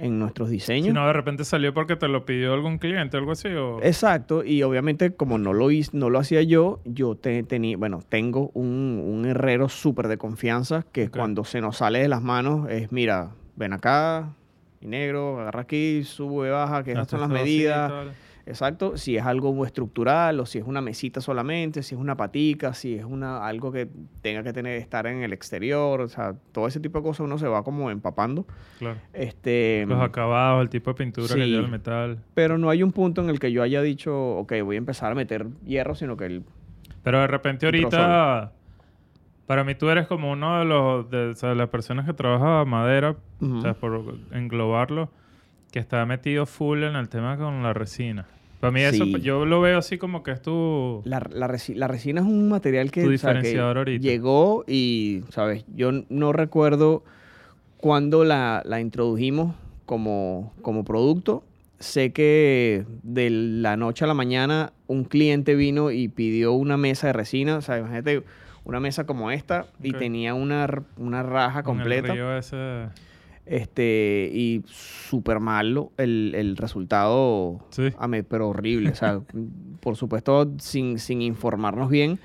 [SPEAKER 2] en nuestros diseños.
[SPEAKER 1] Si no, de repente salió porque te lo pidió algún cliente o algo así. O...
[SPEAKER 2] Exacto, y obviamente como no lo, hice, no lo hacía yo, yo te, tenía, bueno, tengo un, un herrero súper de confianza que cuando se nos sale de las manos es, mira, ven acá, mi negro, agarra aquí, sube, baja, que estas son las
[SPEAKER 1] así
[SPEAKER 2] medidas. Exacto, si es algo estructural o si es una mesita solamente, si es una patica, si es una, algo que tenga que tener, estar en el exterior, o sea, todo ese tipo de cosas uno se va como empapando.
[SPEAKER 1] Claro.
[SPEAKER 2] Este,
[SPEAKER 1] Los acabados, el tipo de pintura que lleva el metal.
[SPEAKER 2] pero no hay un punto en el que yo haya dicho, ok, voy a empezar a meter hierro, sino que el,
[SPEAKER 1] Pero de repente ahorita, para mí tú eres como uno de los, de, o sea, las personas que trabaja madera, o sea, por englobarlo, que está metido full en el tema con la resina. Para mí eso,
[SPEAKER 2] Sí.
[SPEAKER 1] yo lo veo así como que es tu...
[SPEAKER 2] La, la resi- la resina es un material que,
[SPEAKER 1] Tu
[SPEAKER 2] o sea, que
[SPEAKER 1] diferenciador ahorita.
[SPEAKER 2] llegó y, ¿sabes? Yo no recuerdo cuándo la, la introdujimos como, como producto. Sé que de la noche a la mañana un cliente vino y pidió una mesa de resina. O sea, imagínate una mesa como esta y tenía una, una raja
[SPEAKER 1] con el
[SPEAKER 2] completa.
[SPEAKER 1] río ese...
[SPEAKER 2] Este, y súper malo el, el resultado,
[SPEAKER 1] Sí.
[SPEAKER 2] a mí, pero horrible. O sea, (laughs) por supuesto, sin, sin informarnos bien,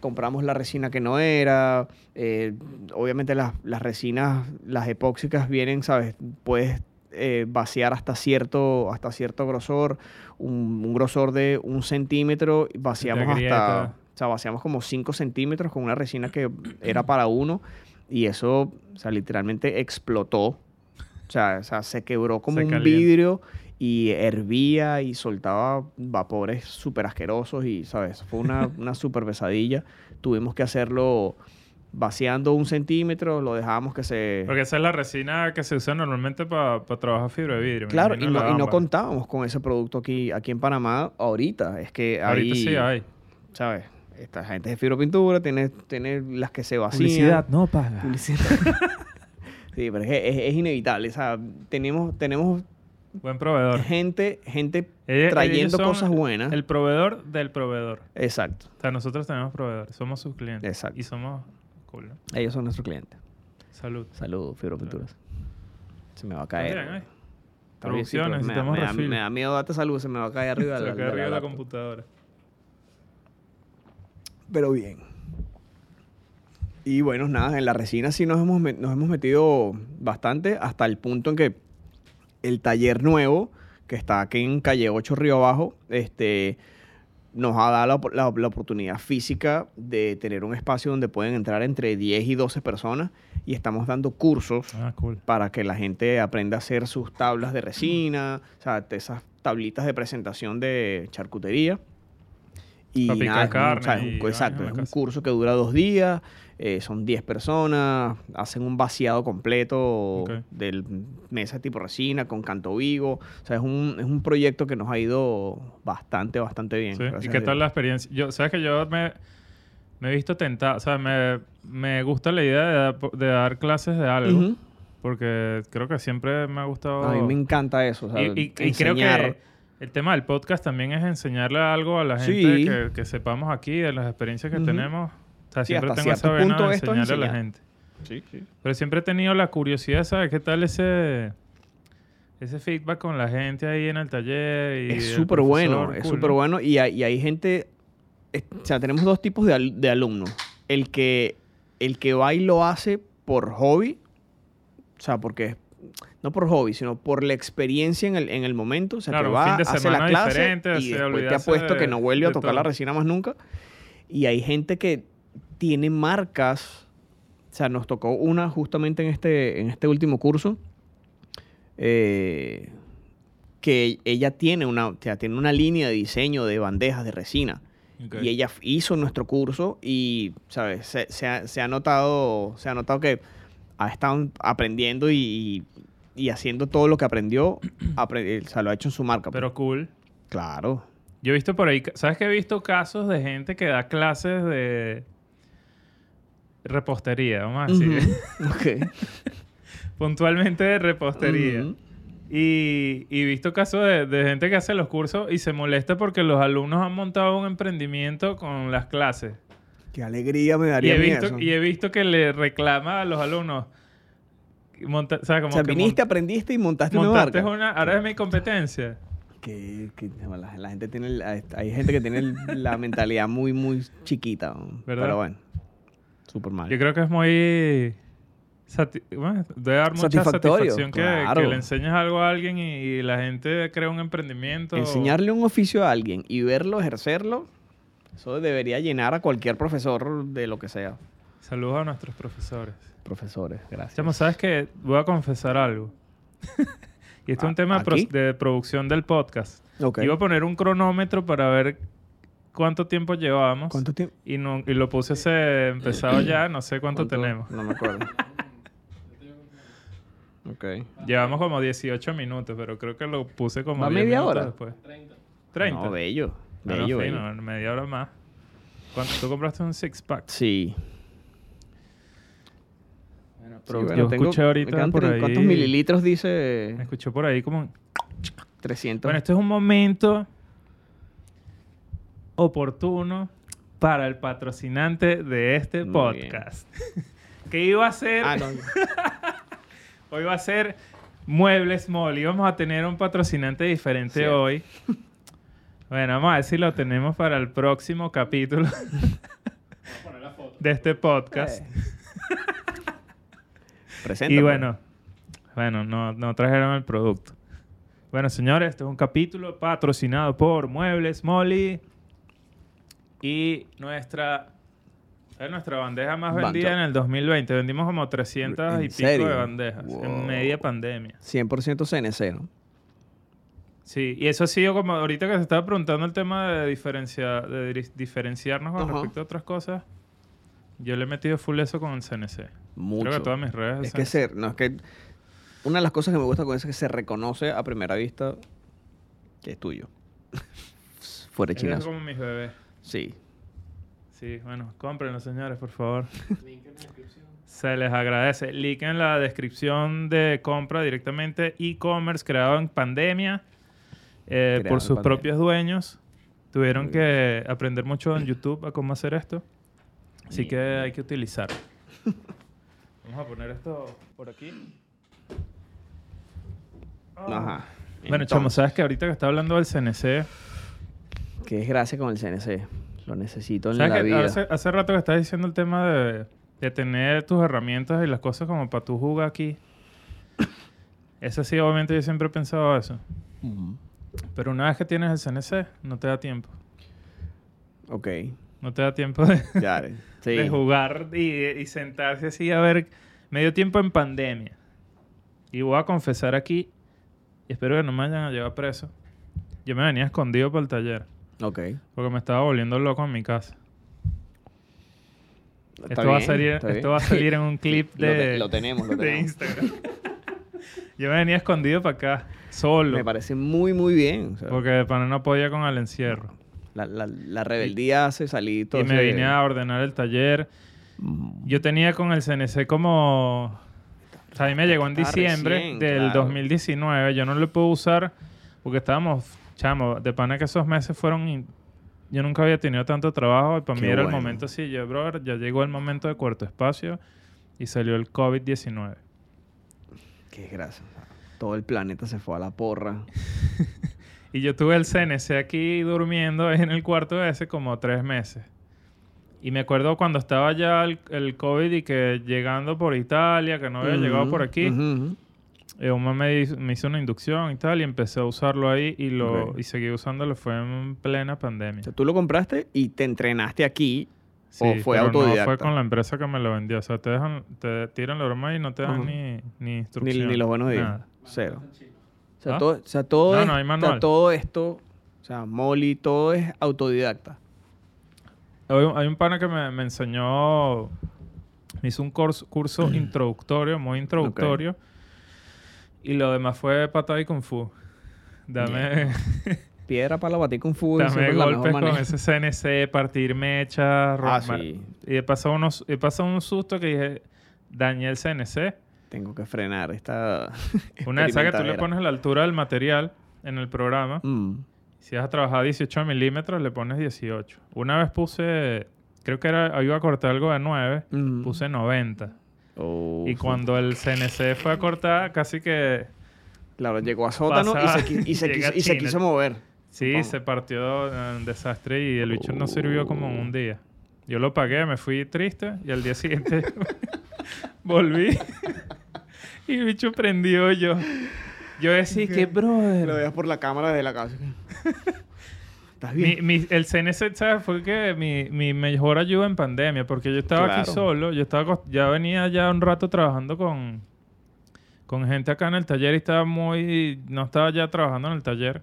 [SPEAKER 2] compramos la resina que no era. eh, obviamente las, las resinas, las epóxicas vienen, ¿sabes? Puedes eh, vaciar hasta cierto, hasta cierto grosor, un, un grosor de un centímetro, vaciamos hasta... O sea, vaciamos como 5 centímetros con una resina que era para uno y eso, o sea, literalmente explotó. O sea, o sea, se quebró como
[SPEAKER 1] Se
[SPEAKER 2] un vidrio y hervía y soltaba vapores súper asquerosos y, ¿sabes? Fue una, (laughs) una súper pesadilla. Tuvimos que hacerlo vaciando un centímetro, lo dejábamos que se...
[SPEAKER 1] Porque esa es la resina que se usa normalmente para trabajar fibra de vidrio.
[SPEAKER 2] Claro, y no, y no contábamos con ese producto aquí, aquí en Panamá ahorita. Es que
[SPEAKER 1] Ahorita
[SPEAKER 2] ahí,
[SPEAKER 1] sí hay.
[SPEAKER 2] ¿sabes? Esta gente de fibropintura tiene, tiene las que se vacían.
[SPEAKER 1] no paga.
[SPEAKER 2] Publicidad. (laughs) sí, pero es, que es, es inevitable. O sea, tenemos, tenemos
[SPEAKER 1] Buen proveedor.
[SPEAKER 2] gente, gente
[SPEAKER 1] Ellos-
[SPEAKER 2] trayendo
[SPEAKER 1] ellos
[SPEAKER 2] cosas buenas.
[SPEAKER 1] El proveedor del proveedor.
[SPEAKER 2] Exacto.
[SPEAKER 1] O sea, nosotros tenemos proveedores, somos sus clientes.
[SPEAKER 2] Exacto.
[SPEAKER 1] Y somos cool. ¿no?
[SPEAKER 2] Ellos son nuestros clientes.
[SPEAKER 1] Salud.
[SPEAKER 2] Saludos, fibropinturas. Se me va a caer.
[SPEAKER 1] bien, ¿eh?
[SPEAKER 2] Bien, sí, me, me da, me da miedo darte salud, se me va a caer arriba
[SPEAKER 1] Se
[SPEAKER 2] de
[SPEAKER 1] va
[SPEAKER 2] la, de la
[SPEAKER 1] arriba de la
[SPEAKER 2] laptop.
[SPEAKER 1] computadora.
[SPEAKER 2] Pero bien. Y bueno, nada, en la resina sí nos hemos, nos hemos metido bastante hasta el punto en que el taller nuevo, que está aquí en calle 8 Río Abajo, este, nos ha dado la, op- la- la oportunidad física de tener un espacio donde pueden entrar entre 10 y 12 personas y estamos dando cursos
[SPEAKER 1] Ah, cool.
[SPEAKER 2] para que la gente aprenda a hacer sus tablas de resina, o sea, esas tablitas de presentación de charcutería. Y
[SPEAKER 1] Pa' picar
[SPEAKER 2] nada, un-
[SPEAKER 1] carne
[SPEAKER 2] exacto, es un curso que dura dos días, eh, son 10 personas, hacen un vaciado completo
[SPEAKER 1] Ok.
[SPEAKER 2] del mesa tipo resina con canto vivo. O sea, es un, es un proyecto que nos ha ido bastante, bastante bien.
[SPEAKER 1] Sí. ¿Y qué tal la experiencia? Yo, sabes que yo me, me he visto tentado, o sea, me, me gusta la idea de, dar- de dar clases de algo, porque creo que siempre me ha gustado...
[SPEAKER 2] A mí me encanta eso. o sea,
[SPEAKER 1] y, y- y creo que el tema del podcast también es enseñarle algo a la
[SPEAKER 2] Sí.
[SPEAKER 1] gente que, que sepamos aquí, de las experiencias que tenemos. O sea,
[SPEAKER 2] Sí,
[SPEAKER 1] siempre
[SPEAKER 2] hasta
[SPEAKER 1] tengo esa
[SPEAKER 2] cierto
[SPEAKER 1] vena
[SPEAKER 2] punto
[SPEAKER 1] de enseñarle a la gente.
[SPEAKER 2] Sí, sí.
[SPEAKER 1] Pero siempre he tenido la curiosidad, ¿sabes? ¿Qué tal ese, ese feedback con la gente ahí en el taller? Y
[SPEAKER 2] Es súper bueno, es súper
[SPEAKER 1] ¿no?
[SPEAKER 2] bueno. Y hay, y hay gente, es- o sea, tenemos dos tipos de, al- de alumnos. El que, el que va y lo hace por hobby, o sea, porque, no por hobby, sino por la experiencia en el, en el momento. O sea,
[SPEAKER 1] Claro,
[SPEAKER 2] que
[SPEAKER 1] un
[SPEAKER 2] va, hace la clase y después te apuesto
[SPEAKER 1] de-
[SPEAKER 2] que no vuelve a tocar la
[SPEAKER 1] todo.
[SPEAKER 2] resina más nunca. Y hay gente que tiene marcas, o sea, nos tocó una justamente en este, en este último curso, eh, que ella tiene una, o sea, tiene una línea de diseño de bandejas de resina.
[SPEAKER 1] Ok.
[SPEAKER 2] Y ella hizo nuestro curso y, ¿sabes? Se, se ha, se ha notado, se ha notado que ha estado aprendiendo y, y haciendo todo lo que aprendió, (clears throat) apre- o sea, lo ha hecho en su marca. pues.
[SPEAKER 1] Pero cool.
[SPEAKER 2] claro.
[SPEAKER 1] Yo he visto por ahí, ¿sabes que he visto casos de gente que da clases de repostería, vamos a decir. (laughs)
[SPEAKER 2] Ok.
[SPEAKER 1] puntualmente de repostería.
[SPEAKER 2] Ujú.
[SPEAKER 1] Y, y he visto casos de, de gente que hace los cursos y se molesta porque los alumnos han montado un emprendimiento con las clases.
[SPEAKER 2] Qué alegría me
[SPEAKER 1] Y
[SPEAKER 2] daría
[SPEAKER 1] he,
[SPEAKER 2] a mí
[SPEAKER 1] visto,
[SPEAKER 2] eso.
[SPEAKER 1] y he visto que le reclama a los alumnos. Monta- o sea, como
[SPEAKER 2] o sea,
[SPEAKER 1] que
[SPEAKER 2] viniste,
[SPEAKER 1] mon-
[SPEAKER 2] aprendiste y montaste, una
[SPEAKER 1] montaste
[SPEAKER 2] marca.
[SPEAKER 1] una. Ahora es mi competencia.
[SPEAKER 2] Que, que- la, la gente tiene... hay gente que tiene la mentalidad muy, muy chiquita.
[SPEAKER 1] ¿Verdad?
[SPEAKER 2] Pero bueno. Súper mal.
[SPEAKER 1] Yo creo que es muy. sati- bueno, debe dar mucha
[SPEAKER 2] Satisfactorio,
[SPEAKER 1] satisfacción que,
[SPEAKER 2] claro.
[SPEAKER 1] que le enseñes algo a alguien y, y la gente crea un emprendimiento.
[SPEAKER 2] Enseñarle un oficio a alguien y verlo, ejercerlo, eso debería llenar a cualquier profesor de lo que sea.
[SPEAKER 1] Saludos a nuestros profesores.
[SPEAKER 2] Profesores, gracias.
[SPEAKER 1] Chamo, ¿sabes qué? Voy a confesar algo. (laughs) y esto es un
[SPEAKER 2] ¿A-
[SPEAKER 1] tema
[SPEAKER 2] aquí?
[SPEAKER 1] de producción del podcast.
[SPEAKER 2] Ok.
[SPEAKER 1] Iba a poner un cronómetro para ver cuánto tiempo llevábamos.
[SPEAKER 2] ¿Cuánto tiempo?
[SPEAKER 1] Y, no, y lo puse ese empezado ya, no sé cuánto, tenemos.
[SPEAKER 2] No me acuerdo. (laughs) ok.
[SPEAKER 1] Llevamos como 18 minutos, pero creo que lo puse como
[SPEAKER 2] ¿Va
[SPEAKER 1] 10
[SPEAKER 2] media
[SPEAKER 1] minutos
[SPEAKER 2] hora?
[SPEAKER 1] después. 30.
[SPEAKER 2] No, bello.
[SPEAKER 1] Bueno,
[SPEAKER 2] Bello,
[SPEAKER 1] fino,
[SPEAKER 2] bello.
[SPEAKER 1] media hora más. ¿Cuánto? ¿Tú compraste un six pack?
[SPEAKER 2] Sí.
[SPEAKER 1] Bueno,
[SPEAKER 2] Sí,
[SPEAKER 1] pero
[SPEAKER 2] bueno,
[SPEAKER 1] yo
[SPEAKER 2] tengo-
[SPEAKER 1] escuché
[SPEAKER 2] me
[SPEAKER 1] ahorita por ahí...
[SPEAKER 2] ¿Cuántos mililitros dice?
[SPEAKER 1] Escuché por ahí como...
[SPEAKER 2] 300.
[SPEAKER 1] Bueno, este es un momento oportuno para el patrocinante de este
[SPEAKER 2] Muy
[SPEAKER 1] podcast. (laughs) que iba a ser...
[SPEAKER 2] Ah, no. (laughs)
[SPEAKER 1] Hoy va a ser Muebles Molly. Vamos a tener un patrocinante diferente
[SPEAKER 2] Cierto.
[SPEAKER 1] hoy. Bueno, vamos a ver si lo tenemos para el próximo capítulo (laughs) de este podcast.
[SPEAKER 2] Eh. Presenta,
[SPEAKER 1] Y
[SPEAKER 2] pues.
[SPEAKER 1] bueno, bueno, no, no trajeron el producto. Bueno, señores, este es un capítulo patrocinado por Muebles Molly y nuestra es nuestra bandeja más vendida en el 2020. Vendimos como 300 y
[SPEAKER 2] ¿En
[SPEAKER 1] pico
[SPEAKER 2] serio?
[SPEAKER 1] de bandejas
[SPEAKER 2] Wow.
[SPEAKER 1] en media pandemia.
[SPEAKER 2] 100% CNC, ¿no?
[SPEAKER 1] Sí, y eso ha sido como ahorita que se estaba preguntando el tema de, diferencia, de di- diferenciarnos con respecto a otras cosas. Yo le he metido full eso con el CNC.
[SPEAKER 2] Mucho.
[SPEAKER 1] Creo que todas mis redes.
[SPEAKER 2] Es que
[SPEAKER 1] CNC.
[SPEAKER 2] se, no, es que una de las cosas que me gusta con eso es que se reconoce a primera vista que es tuyo. (laughs) Fuera chinazo.
[SPEAKER 1] son como mis bebés.
[SPEAKER 2] Sí.
[SPEAKER 1] Sí, bueno, cómprenlo, señores, por favor. (laughs) Se les agradece. Link en la descripción de compra directamente. E-commerce creado en pandemia eh,
[SPEAKER 2] Creado
[SPEAKER 1] por
[SPEAKER 2] en
[SPEAKER 1] sus
[SPEAKER 2] pandemia.
[SPEAKER 1] propios dueños. Tuvieron que aprender mucho en YouTube a cómo hacer esto. Así que hay que utilizarlo. (laughs) Vamos a poner esto por aquí.
[SPEAKER 2] Ajá.
[SPEAKER 1] Bueno, chamo, sabes que ahorita que está hablando del CNC,
[SPEAKER 2] Que es gracia con el CNC. Lo necesito en
[SPEAKER 1] ¿sabes
[SPEAKER 2] la
[SPEAKER 1] que
[SPEAKER 2] vida.
[SPEAKER 1] hace, hace rato que estás diciendo el tema de, de tener tus herramientas y las cosas como para tu jugar aquí? (coughs) Eso sí, obviamente yo siempre he pensado eso. Pero una vez que tienes el CNC, no te da tiempo.
[SPEAKER 2] Ok.
[SPEAKER 1] No te da tiempo de,
[SPEAKER 2] Ya. Sí.
[SPEAKER 1] de jugar y, y sentarse así a ver. Medio tiempo en pandemia. Y voy a confesar aquí, y espero que no me hayan llevado preso. Yo me venía escondido por el taller,
[SPEAKER 2] Ok.
[SPEAKER 1] porque me estaba volviendo loco en mi casa.
[SPEAKER 2] Está
[SPEAKER 1] Esto, va, a salir, esto
[SPEAKER 2] bien.
[SPEAKER 1] va a salir en un (laughs) clip
[SPEAKER 2] Lo
[SPEAKER 1] de,
[SPEAKER 2] te- lo tenemos, lo (laughs)
[SPEAKER 1] de
[SPEAKER 2] tenemos.
[SPEAKER 1] Instagram. Yo me venía escondido para acá, solo.
[SPEAKER 2] Me parece muy, muy bien. o sea,
[SPEAKER 1] Porque de pana no podía con el encierro.
[SPEAKER 2] La, la, la rebeldía hace salir todo
[SPEAKER 1] Y me vine a ordenar el taller.
[SPEAKER 2] Mm,
[SPEAKER 1] Yo tenía con el CNC como... O sea, a mí me llegó en diciembre
[SPEAKER 2] recién,
[SPEAKER 1] del
[SPEAKER 2] claro.
[SPEAKER 1] 2019. Yo no lo puedo usar porque estábamos, chamo, de pana que esos meses fueron... in- Yo nunca había tenido tanto trabajo y para
[SPEAKER 2] Qué
[SPEAKER 1] mí era
[SPEAKER 2] bueno.
[SPEAKER 1] el momento así. Yo, brother, ya llegó el momento de cuarto espacio y salió el COVID-19.
[SPEAKER 2] Qué gracia. o sea, Todo el planeta se fue a la porra. (laughs)
[SPEAKER 1] Y yo tuve el CNC aquí durmiendo en el cuarto ese como tres meses. Y me acuerdo cuando estaba ya el, el COVID y que llegando por Italia, que no había llegado
[SPEAKER 2] Ujú,
[SPEAKER 1] por aquí,
[SPEAKER 2] ujú, ujú.
[SPEAKER 1] eh, un man me hizo, me hizo una inducción y tal, y empecé a usarlo ahí y lo
[SPEAKER 2] Ok.
[SPEAKER 1] y seguí usándolo. Fue en plena pandemia.
[SPEAKER 2] O sea, tú lo compraste y te entrenaste aquí. o fue
[SPEAKER 1] pero No
[SPEAKER 2] autodidacta.
[SPEAKER 1] fue con la empresa que me lo vendió. O sea, te, dejan, te tiran la broma y no te dan
[SPEAKER 2] Ajá.
[SPEAKER 1] ni, ni
[SPEAKER 2] Ni,
[SPEAKER 1] instrucción.
[SPEAKER 2] ni los buenos días.
[SPEAKER 1] nada.
[SPEAKER 2] Cero. O sea,
[SPEAKER 1] ¿Ah?
[SPEAKER 2] todo, o sea, todo,
[SPEAKER 1] No,
[SPEAKER 2] es-
[SPEAKER 1] no hay
[SPEAKER 2] o sea,
[SPEAKER 1] manual.
[SPEAKER 2] todo esto, o sea, Molly, todo es autodidacta.
[SPEAKER 1] Hay un, pana que me, me enseñó Me hizo un curso, curso (clears throat) introductorio, muy introductorio. Y lo demás fue patada y kung fu. Dame, (laughs)
[SPEAKER 2] Piedra para la batir con fútbol.
[SPEAKER 1] dame golpes con ese CNC, partir mechas.
[SPEAKER 2] Ah, sí.
[SPEAKER 1] Y he pasado, unos, he pasado un susto que dije, dañé el CNC.
[SPEAKER 2] Tengo que frenar esta. (laughs)
[SPEAKER 1] Una vez que tú le pones la altura del material en el programa,
[SPEAKER 2] Mm.
[SPEAKER 1] si vas a trabajar 18 milímetros, le pones 18. Una vez puse, creo que era, iba a cortar algo de 9,
[SPEAKER 2] Mm.
[SPEAKER 1] puse 90.
[SPEAKER 2] Oh,
[SPEAKER 1] y cuando el CNC fue a cortar, casi que
[SPEAKER 2] Claro, llegó a sótano y se, y (laughs) quiso, y se
[SPEAKER 1] China.
[SPEAKER 2] quiso mover.
[SPEAKER 1] sí, se partió eh, un desastre y el bicho no sirvió como en un día. Yo lo pagué, me fui triste y al día siguiente (laughs) volví y el bicho prendió yo. Yo decía que,
[SPEAKER 2] Lo
[SPEAKER 1] brother.
[SPEAKER 2] veas por la cámara de la casa. ¿Estás
[SPEAKER 1] Mi,
[SPEAKER 2] bien?
[SPEAKER 1] mi- el CNC, ¿sabes? Fue que mi, mi mejor ayuda en pandemia, porque yo estaba aquí
[SPEAKER 2] Claro.
[SPEAKER 1] solo, yo estaba ya venía ya un rato trabajando con, con gente acá en el taller y estaba muy, no estaba ya trabajando en el taller.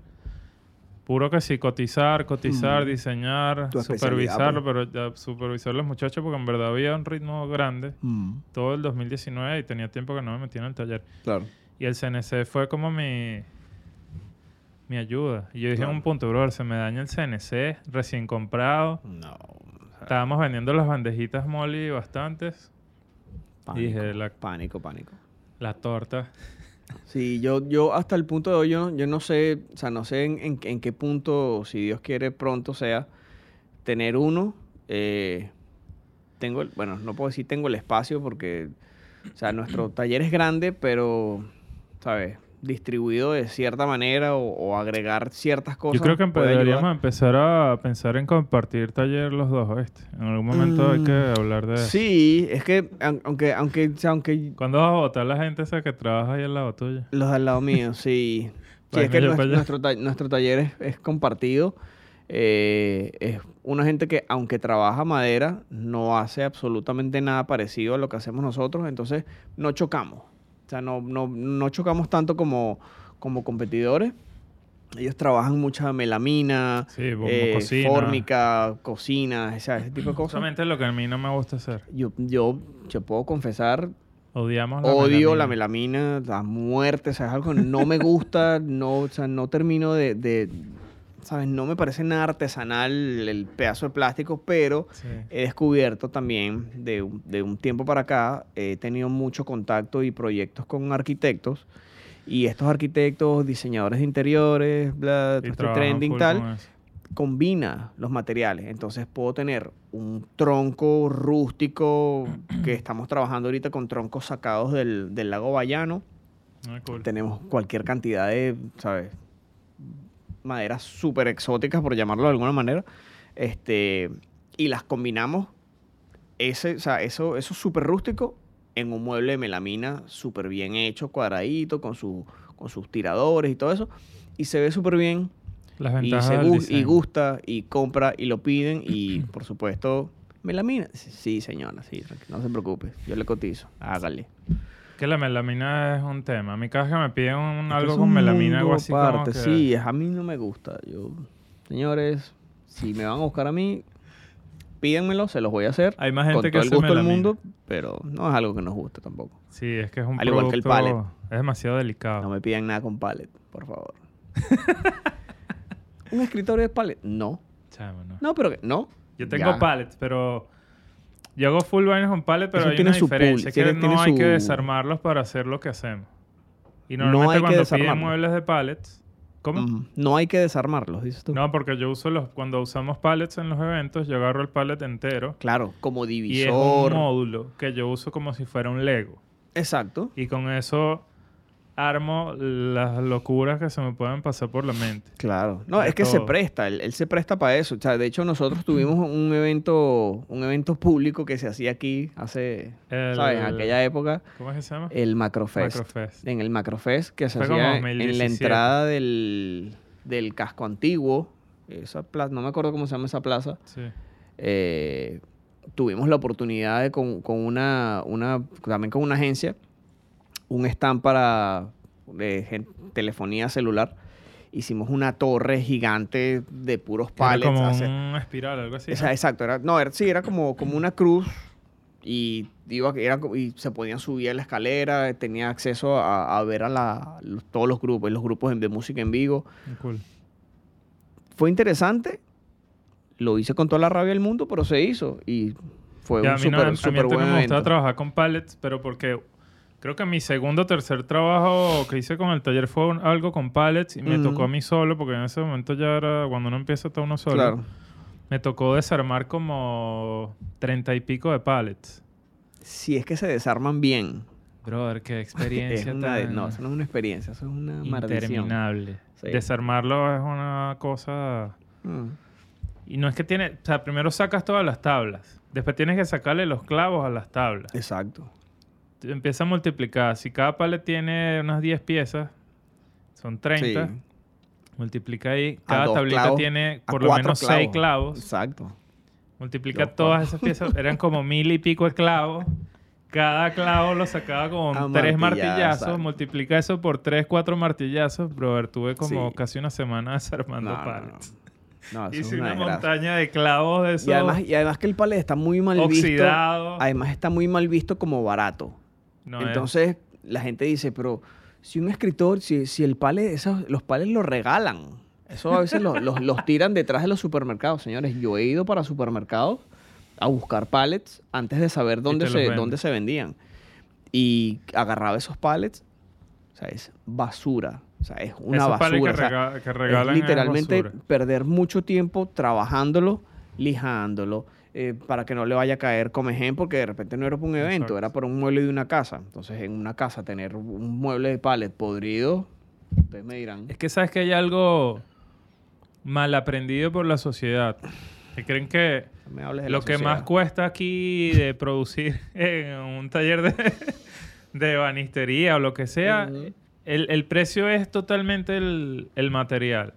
[SPEAKER 1] Puro que sí, cotizar, cotizar,
[SPEAKER 2] Mm.
[SPEAKER 1] diseñar, supervisarlo,
[SPEAKER 2] pues.
[SPEAKER 1] pero ya supervisar a los muchachos porque en verdad había un ritmo grande
[SPEAKER 2] Mm,
[SPEAKER 1] todo el 2019 y tenía tiempo que no me metía en el taller.
[SPEAKER 2] Claro.
[SPEAKER 1] Y el CNC fue como mi, mi ayuda. Y yo dije en un punto, brother, se me daña el CNC recién comprado.
[SPEAKER 2] No.
[SPEAKER 1] Estábamos vendiendo las bandejitas Molly bastantes.
[SPEAKER 2] Pánico,
[SPEAKER 1] Dije, la-
[SPEAKER 2] pánico, pánico.
[SPEAKER 1] La torta.
[SPEAKER 2] Sí, yo, yo hasta el punto de hoy, yo, yo no sé, o sea, no sé en, en- en qué punto, si Dios quiere pronto sea, tener uno. eh, tengo, el- bueno, no puedo decir tengo el espacio porque, o sea, nuestro taller es grande, pero, ¿sabes? Distribuido de cierta manera o, o agregar ciertas cosas.
[SPEAKER 1] Yo creo que deberíamos empezar a pensar en compartir taller los dos, ¿oíste? En algún momento hay
[SPEAKER 2] Mm,
[SPEAKER 1] que hablar de eso.
[SPEAKER 2] Sí, es que aun- aunque, aunque, aunque
[SPEAKER 1] ¿Cuándo vas a votar la gente esa que trabaja ahí al lado tuyo?
[SPEAKER 2] Los al lado mío, sí. (laughs) Sí, es que nuestro, ta- nuestro taller es, es compartido. Eh, es una gente que, aunque trabaja madera, no hace absolutamente nada parecido a lo que hacemos nosotros. Entonces, no chocamos. O sea, no, no, no chocamos tanto como, como competidores. Ellos trabajan mucha melamina,
[SPEAKER 1] Sí,
[SPEAKER 2] eh,
[SPEAKER 1] cocina.
[SPEAKER 2] fórmica, cocina, o sea, ese tipo de cosas.
[SPEAKER 1] Justamente lo que a mí no me gusta hacer.
[SPEAKER 2] Yo, yo, yo puedo confesar
[SPEAKER 1] Odiamos la
[SPEAKER 2] Odio la
[SPEAKER 1] melamina.
[SPEAKER 2] melamina, la muerte, o sea, es algo que no me gusta, (laughs) no, o sea, no termino de, de, ¿sabes? No me parece nada artesanal el pedazo de plástico, pero
[SPEAKER 1] Sí.
[SPEAKER 2] he descubierto también de, un- de un tiempo para acá, he tenido mucho contacto y proyectos con arquitectos, y estos arquitectos, diseñadores de interiores, bla,
[SPEAKER 1] Y
[SPEAKER 2] todo este trending tal, combina los materiales. Entonces puedo tener un tronco rústico (clears throat) que estamos trabajando ahorita con troncos sacados del, del lago Bayano.
[SPEAKER 1] Ah, cool.
[SPEAKER 2] Tenemos cualquier cantidad de, ¿sabes? Maderas súper exóticas, por llamarlo de alguna manera. Este, y las combinamos, ese, o sea, eso, eso súper rústico, en un mueble de melamina súper bien hecho, cuadradito, con, su, con sus tiradores y todo eso. Y se ve súper bien
[SPEAKER 1] Las
[SPEAKER 2] y,
[SPEAKER 1] ventajas
[SPEAKER 2] se
[SPEAKER 1] del
[SPEAKER 2] gu- y
[SPEAKER 1] diseño.
[SPEAKER 2] gusta y compra y lo piden y (clears throat) por supuesto melamina sí, señora sí no se preocupe yo le cotizo hágale
[SPEAKER 1] Que la melamina es un tema. A mí cada vez que me piden un- algo
[SPEAKER 2] es
[SPEAKER 1] con melamina, algo así como
[SPEAKER 2] aparte.
[SPEAKER 1] que...
[SPEAKER 2] sí a mí no me gusta yo señores si me van a buscar a mí pídenmelo se los voy a hacer
[SPEAKER 1] Hay más
[SPEAKER 2] con
[SPEAKER 1] gente que
[SPEAKER 2] todo el gusto del mundo pero no es algo que nos guste tampoco
[SPEAKER 1] Sí, es que es un
[SPEAKER 2] Al igual que el pallet.
[SPEAKER 1] Es demasiado delicado.
[SPEAKER 2] no me pidan nada con pallet por favor (laughs) un escritorio de pallet no
[SPEAKER 1] Chamo, no.
[SPEAKER 2] no pero que- no
[SPEAKER 1] Yo tengo
[SPEAKER 2] Ya.
[SPEAKER 1] pero... Yo hago full vainas con pallets, pero
[SPEAKER 2] Eso
[SPEAKER 1] hay
[SPEAKER 2] tiene
[SPEAKER 1] una
[SPEAKER 2] su
[SPEAKER 1] diferencia. es que
[SPEAKER 2] tiene-
[SPEAKER 1] no
[SPEAKER 2] tiene
[SPEAKER 1] hay que
[SPEAKER 2] su-
[SPEAKER 1] desarmarlos para hacer lo que hacemos. Y
[SPEAKER 2] No
[SPEAKER 1] normalmente
[SPEAKER 2] hay que
[SPEAKER 1] cuando piden muebles de pallets... ¿Cómo?
[SPEAKER 2] Ujú. no hay que desarmarlos dices tú
[SPEAKER 1] No, porque yo uso los... Cuando usamos pallets en los eventos, yo agarro el pallet entero.
[SPEAKER 2] Claro, como
[SPEAKER 1] Y es un
[SPEAKER 2] divisor.
[SPEAKER 1] módulo que yo uso como si fuera un Lego.
[SPEAKER 2] Exacto.
[SPEAKER 1] Y con eso armo las locuras que se me pueden pasar por la mente.
[SPEAKER 2] Claro. No,
[SPEAKER 1] De
[SPEAKER 2] es que se presta, él, él se presta para eso. O sea, de hecho nosotros tuvimos un evento, un evento público que se hacía aquí hace,
[SPEAKER 1] El-
[SPEAKER 2] ¿sabes? En aquella época,
[SPEAKER 1] ¿Cómo es que se llama?
[SPEAKER 2] el Macrofest.
[SPEAKER 1] Macrofest.
[SPEAKER 2] En el Macrofest que se
[SPEAKER 1] Fue
[SPEAKER 2] hacía en la
[SPEAKER 1] 2017.
[SPEAKER 2] entrada del, del casco antiguo. Esa plaza, no me acuerdo cómo se llama esa plaza.
[SPEAKER 1] Sí.
[SPEAKER 2] eh, tuvimos la oportunidad de con, con una, una, también con una agencia, un stand para de gen- telefonía celular. Hicimos una torre gigante de puros
[SPEAKER 1] Que era
[SPEAKER 2] pallets.
[SPEAKER 1] como
[SPEAKER 2] hace-
[SPEAKER 1] un espiral, algo así.
[SPEAKER 2] o sea, exacto, era, no, era, sí, era como, como una cruz y iba, era, y se podían subir a la escalera, tenía acceso a, a ver a la, los- todos los grupos, los grupos de música en vivo.
[SPEAKER 1] Cool.
[SPEAKER 2] Fue interesante, lo hice con toda la rabia del mundo, pero se hizo y fue
[SPEAKER 1] Ya,
[SPEAKER 2] un
[SPEAKER 1] no,
[SPEAKER 2] súper
[SPEAKER 1] a mí
[SPEAKER 2] súper
[SPEAKER 1] antes
[SPEAKER 2] buen
[SPEAKER 1] no me gustaba
[SPEAKER 2] evento.
[SPEAKER 1] trabajar con pallets, pero porque creo que mi segundo o tercer trabajo que hice con el taller fue un- algo con pallets y me tocó a mí solo, porque en ese momento ya era cuando uno empieza todo uno solo.
[SPEAKER 2] Claro.
[SPEAKER 1] Me tocó desarmar como treinta y pico de pallets.
[SPEAKER 2] Si es que se desarman bien.
[SPEAKER 1] Brother, qué (laughs)
[SPEAKER 2] Es
[SPEAKER 1] experiencia
[SPEAKER 2] de- no, eso no es una experiencia, eso es una maldición.
[SPEAKER 1] interminable.
[SPEAKER 2] Sí.
[SPEAKER 1] Desarmarlo es una cosa...
[SPEAKER 2] Mm.
[SPEAKER 1] Y no es que tiene... O sea, primero sacas todas las tablas. Después tienes que sacarle los clavos a las tablas.
[SPEAKER 2] Exacto.
[SPEAKER 1] Empieza a multiplicar. Si cada pallet tiene unas 10 piezas, son 30.
[SPEAKER 2] Sí.
[SPEAKER 1] Multiplica ahí. Cada tablita
[SPEAKER 2] clavos,
[SPEAKER 1] tiene por lo menos 6 clavos.
[SPEAKER 2] Exacto.
[SPEAKER 1] Multiplica todas
[SPEAKER 2] cuatro.
[SPEAKER 1] esas piezas. (laughs) Eran como mil y pico de clavos. Cada clavo lo sacaba con
[SPEAKER 2] A
[SPEAKER 1] tres
[SPEAKER 2] martillazo,
[SPEAKER 1] martillazos. Multiplica eso por tres, cuatro martillazos. Brother, tuve como
[SPEAKER 2] Sí.
[SPEAKER 1] casi una semana (laughs) desarmando
[SPEAKER 2] No, no, no.
[SPEAKER 1] pallets.
[SPEAKER 2] No,
[SPEAKER 1] Hice
[SPEAKER 2] una
[SPEAKER 1] montaña de clavos de esos
[SPEAKER 2] Y además, y además que el palet está muy mal visto.
[SPEAKER 1] oxidados.
[SPEAKER 2] Además está muy mal visto como barato.
[SPEAKER 1] No, es-
[SPEAKER 2] Entonces la gente dice, pero si un escritor, si, si el palet, esos, los palets los regalan. Eso a veces los, los- los tiran detrás de los supermercados. Señores, yo he ido para supermercados a buscar pallets antes de saber dónde, se, dónde se vendían. Y agarraba esos pallets, o sea, es basura. O sea, es una
[SPEAKER 1] esos
[SPEAKER 2] basura.
[SPEAKER 1] que,
[SPEAKER 2] o sea,
[SPEAKER 1] rega- que regalan es
[SPEAKER 2] literalmente
[SPEAKER 1] basura.
[SPEAKER 2] perder mucho tiempo trabajándolo, lijándolo, eh, para que no le vaya a caer comején, porque de repente no era para un evento,
[SPEAKER 1] Exacto.
[SPEAKER 2] era para un mueble de una casa. Entonces, en una casa tener un mueble de pallet podrido, ustedes me dirán.
[SPEAKER 1] Es que sabes que hay algo mal aprendido por la sociedad. Que creen que
[SPEAKER 2] me
[SPEAKER 1] lo que más cuesta aquí de producir (laughs) en un taller de, de banistería o lo que sea, el, el precio es totalmente el, el material.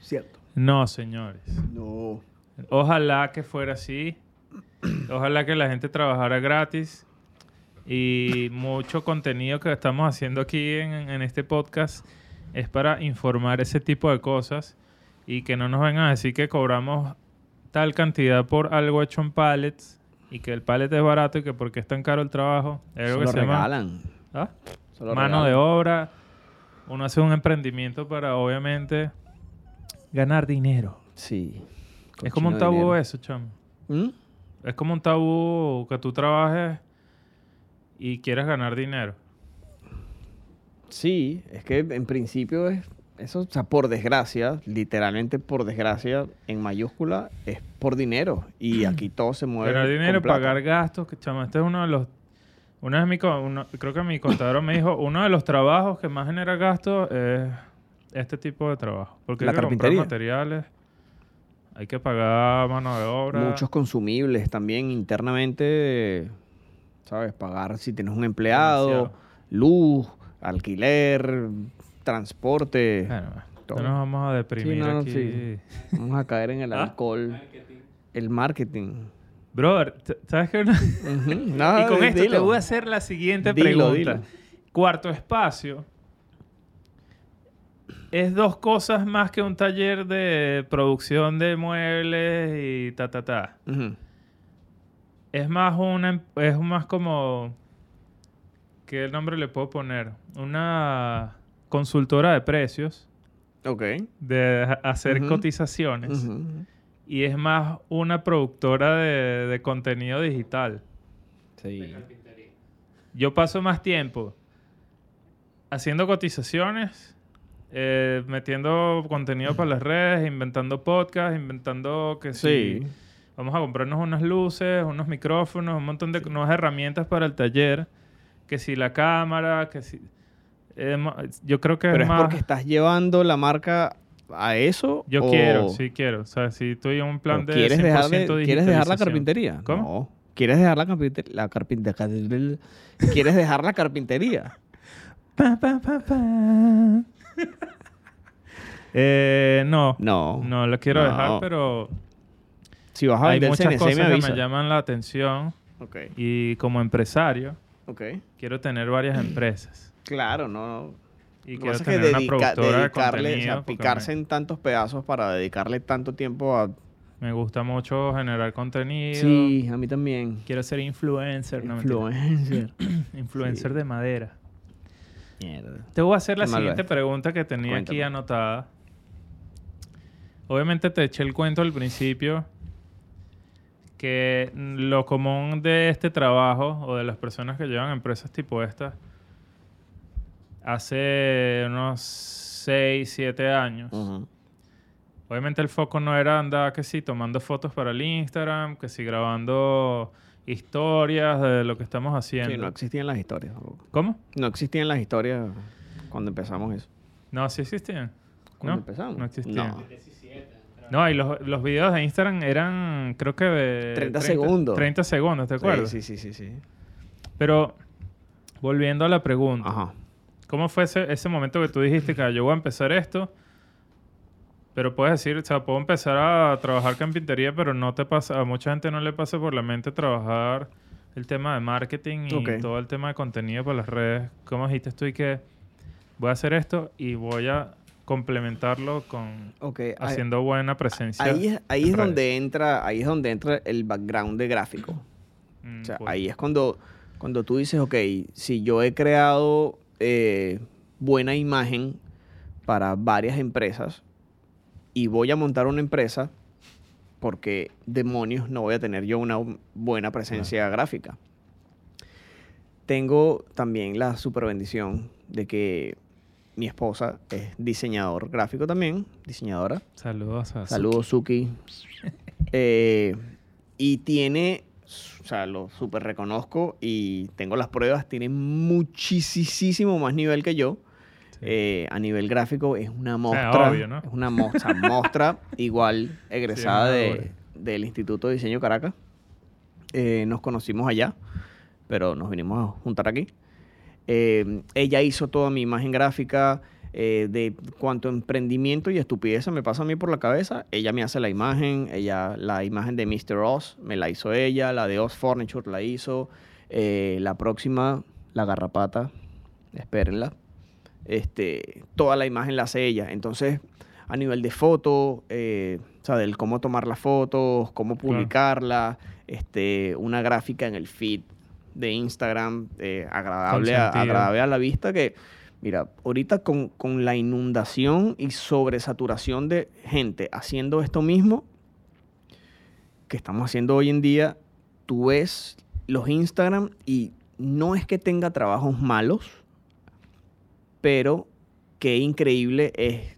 [SPEAKER 2] Cierto.
[SPEAKER 1] No, señores.
[SPEAKER 2] No.
[SPEAKER 1] Ojalá que fuera así. Ojalá que la gente trabajara gratis. Y mucho contenido que estamos haciendo aquí en, en este podcast es para informar ese tipo de cosas y que no nos vengan a decir que cobramos tal cantidad por algo hecho en pallets y que el pallet es barato y que porque es tan caro el trabajo. Es algo que
[SPEAKER 2] lo
[SPEAKER 1] se llama. ¿Ah? Mano de
[SPEAKER 2] regalan.
[SPEAKER 1] obra. Uno hace un emprendimiento para obviamente ganar dinero.
[SPEAKER 2] Sí.
[SPEAKER 1] Es como un tabú
[SPEAKER 2] dinero.
[SPEAKER 1] eso, chamo.
[SPEAKER 2] ¿Mm?
[SPEAKER 1] Es como un tabú que tú trabajes y quieras ganar dinero.
[SPEAKER 2] Sí, es que en principio es eso, o sea, por desgracia, literalmente por desgracia, en mayúscula, es por dinero. Y (clears throat) aquí todo se mueve.
[SPEAKER 1] Ganar dinero, pagar gastos. Que, chamo, este es uno de los... Una vez mi, uno- creo que mi contador me dijo, uno de los trabajos que más genera gastos es este tipo de trabajo. Porque
[SPEAKER 2] La
[SPEAKER 1] hay que comprar materiales, hay que pagar mano de obra.
[SPEAKER 2] Muchos consumibles también internamente, ¿sabes? Pagar si tienes un empleado,
[SPEAKER 1] Demasiado.
[SPEAKER 2] luz, alquiler, transporte.
[SPEAKER 1] Bueno,
[SPEAKER 2] todo.
[SPEAKER 1] no nos vamos a deprimir
[SPEAKER 2] no,
[SPEAKER 1] aquí.
[SPEAKER 2] sí. Vamos a caer en el (laughs)
[SPEAKER 1] ¿Ah?
[SPEAKER 2] alcohol, el marketing.
[SPEAKER 1] Brother, ¿sabes qué? (laughs)
[SPEAKER 2] Ujú. No,
[SPEAKER 1] y con esto te voy a hacer la siguiente
[SPEAKER 2] Dilo,
[SPEAKER 1] pregunta.
[SPEAKER 2] dilo.
[SPEAKER 1] Cuarto espacio. Es dos cosas más que un taller de producción de muebles y ta ta ta. Es más una em- es más como ¿qué nombre le puedo poner? Una consultora de precios
[SPEAKER 2] Ok.
[SPEAKER 1] de ha- hacer cotizaciones y es más una productora de, de contenido digital.
[SPEAKER 2] Sí.
[SPEAKER 1] Yo paso más tiempo haciendo cotizaciones, eh, metiendo contenido para las redes, inventando podcasts, inventando que
[SPEAKER 2] Sí.
[SPEAKER 1] si vamos a comprarnos unas luces, unos micrófonos, un montón de nuevas herramientas para el taller, que si la cámara, que si... eh, yo creo que
[SPEAKER 2] Pero
[SPEAKER 1] es
[SPEAKER 2] es
[SPEAKER 1] más...
[SPEAKER 2] porque estás llevando la marca a eso.
[SPEAKER 1] Yo
[SPEAKER 2] o-
[SPEAKER 1] quiero, sí quiero. O sea, si estoy en un plan de
[SPEAKER 2] ¿Quieres
[SPEAKER 1] 100%
[SPEAKER 2] dejar, de, ¿Quieres dejar la carpintería?
[SPEAKER 1] ¿Cómo?
[SPEAKER 2] No. ¿Quieres dejar la carpintería? La carpintería. ¿Quieres dejar la carpintería? (laughs)
[SPEAKER 1] Pa, pa, pa, pa. (laughs) eh, no.
[SPEAKER 2] No.
[SPEAKER 1] No, la quiero
[SPEAKER 2] No.
[SPEAKER 1] dejar, pero
[SPEAKER 2] Si vas a
[SPEAKER 1] hay muchas
[SPEAKER 2] CNC,
[SPEAKER 1] cosas
[SPEAKER 2] me
[SPEAKER 1] que me llaman la atención. Y como empresario, quiero tener varias (clears throat) empresas.
[SPEAKER 2] Claro, no.
[SPEAKER 1] Y
[SPEAKER 2] Lo que
[SPEAKER 1] quiero
[SPEAKER 2] es
[SPEAKER 1] tener una
[SPEAKER 2] dedica-
[SPEAKER 1] productora de
[SPEAKER 2] o sea, picarse
[SPEAKER 1] me-
[SPEAKER 2] en tantos pedazos para dedicarle tanto tiempo a
[SPEAKER 1] Me gusta mucho generar contenido.
[SPEAKER 2] Sí, a mí también.
[SPEAKER 1] Quiero ser influencer. No.
[SPEAKER 2] Influencer. (clears throat)
[SPEAKER 1] influencer
[SPEAKER 2] Sí.
[SPEAKER 1] de madera.
[SPEAKER 2] Mierda.
[SPEAKER 1] Te voy a hacer la
[SPEAKER 2] Qué
[SPEAKER 1] siguiente pregunta que tenía aquí anotada. Obviamente te eché el cuento al principio que lo común de este trabajo o de las personas que llevan empresas tipo esta hace unos 6, 7 años. Obviamente el foco no era andar que sí tomando fotos para el Instagram, que sí grabando historias de lo que estamos haciendo.
[SPEAKER 2] Sí, no existían las historias.
[SPEAKER 1] ¿Cómo?
[SPEAKER 2] No existían las historias cuando empezamos eso.
[SPEAKER 1] No, sí existían.
[SPEAKER 2] Cuando
[SPEAKER 1] ¿No?
[SPEAKER 2] empezamos.
[SPEAKER 1] No existían.
[SPEAKER 2] No.
[SPEAKER 1] No, y los, los videos de Instagram eran, creo que de...
[SPEAKER 2] 30 segundos.
[SPEAKER 1] 30 segundos, ¿te acuerdas?
[SPEAKER 2] Sí, sí, sí, sí. sí.
[SPEAKER 1] Pero, volviendo a la pregunta.
[SPEAKER 2] Ajá.
[SPEAKER 1] ¿Cómo fue ese, ese momento que tú dijiste que yo voy a empezar esto? Pero puedes decir, o sea, puedo empezar a trabajar carpintería, pero no te pasa, a mucha gente no le pasa por la mente trabajar el tema de marketing y todo el tema de contenido para las redes. ¿Cómo dijiste tú y que voy a hacer esto y voy a complementarlo con
[SPEAKER 2] ahí-
[SPEAKER 1] haciendo buena presencia?
[SPEAKER 2] Ahí, es- ahí
[SPEAKER 1] en
[SPEAKER 2] es
[SPEAKER 1] redes?
[SPEAKER 2] donde entra, ahí es donde entra el background de gráfico.
[SPEAKER 1] Mm,
[SPEAKER 2] O sea,
[SPEAKER 1] cool.
[SPEAKER 2] ahí es cuando, cuando tú dices, ok, si yo he creado eh, buena imagen para varias empresas y voy a montar una empresa, porque demonios no voy a tener yo una buena presencia gráfica. Tengo también la super bendición de que mi esposa es diseñador gráfico también, diseñadora.
[SPEAKER 1] Saludos a
[SPEAKER 2] Saludos, Suki. (laughs) Eh, y tiene, o sea, lo súper reconozco y tengo las pruebas, tiene muchísimo más nivel que yo. Eh, a nivel gráfico es una mostra.
[SPEAKER 1] obvio, ¿no?
[SPEAKER 2] Es una mostra, (laughs) mostra igual egresada de- del Instituto de Diseño Caracas. Eh, nos conocimos allá, pero nos vinimos a juntar aquí. Eh, ella hizo toda mi imagen gráfica. de cuanto emprendimiento y estupidez me pasa a mí por la cabeza, ella me hace la imagen, ella la imagen de Mr. Oz me la hizo ella, la de Oz Furniture la hizo, la próxima, la garrapata, espérenla, este, toda la imagen la hace ella. Entonces, a nivel de foto, eh, o sea, del cómo tomar las fotos, cómo publicarla, este, una gráfica en el feed de Instagram eh, agradable, a,
[SPEAKER 1] sentido.
[SPEAKER 2] agradable a la vista que, mira, ahorita con, con la inundación y sobresaturación de gente haciendo esto mismo que estamos haciendo hoy en día, tú ves los Instagram y no es que tenga trabajos malos, pero qué increíble es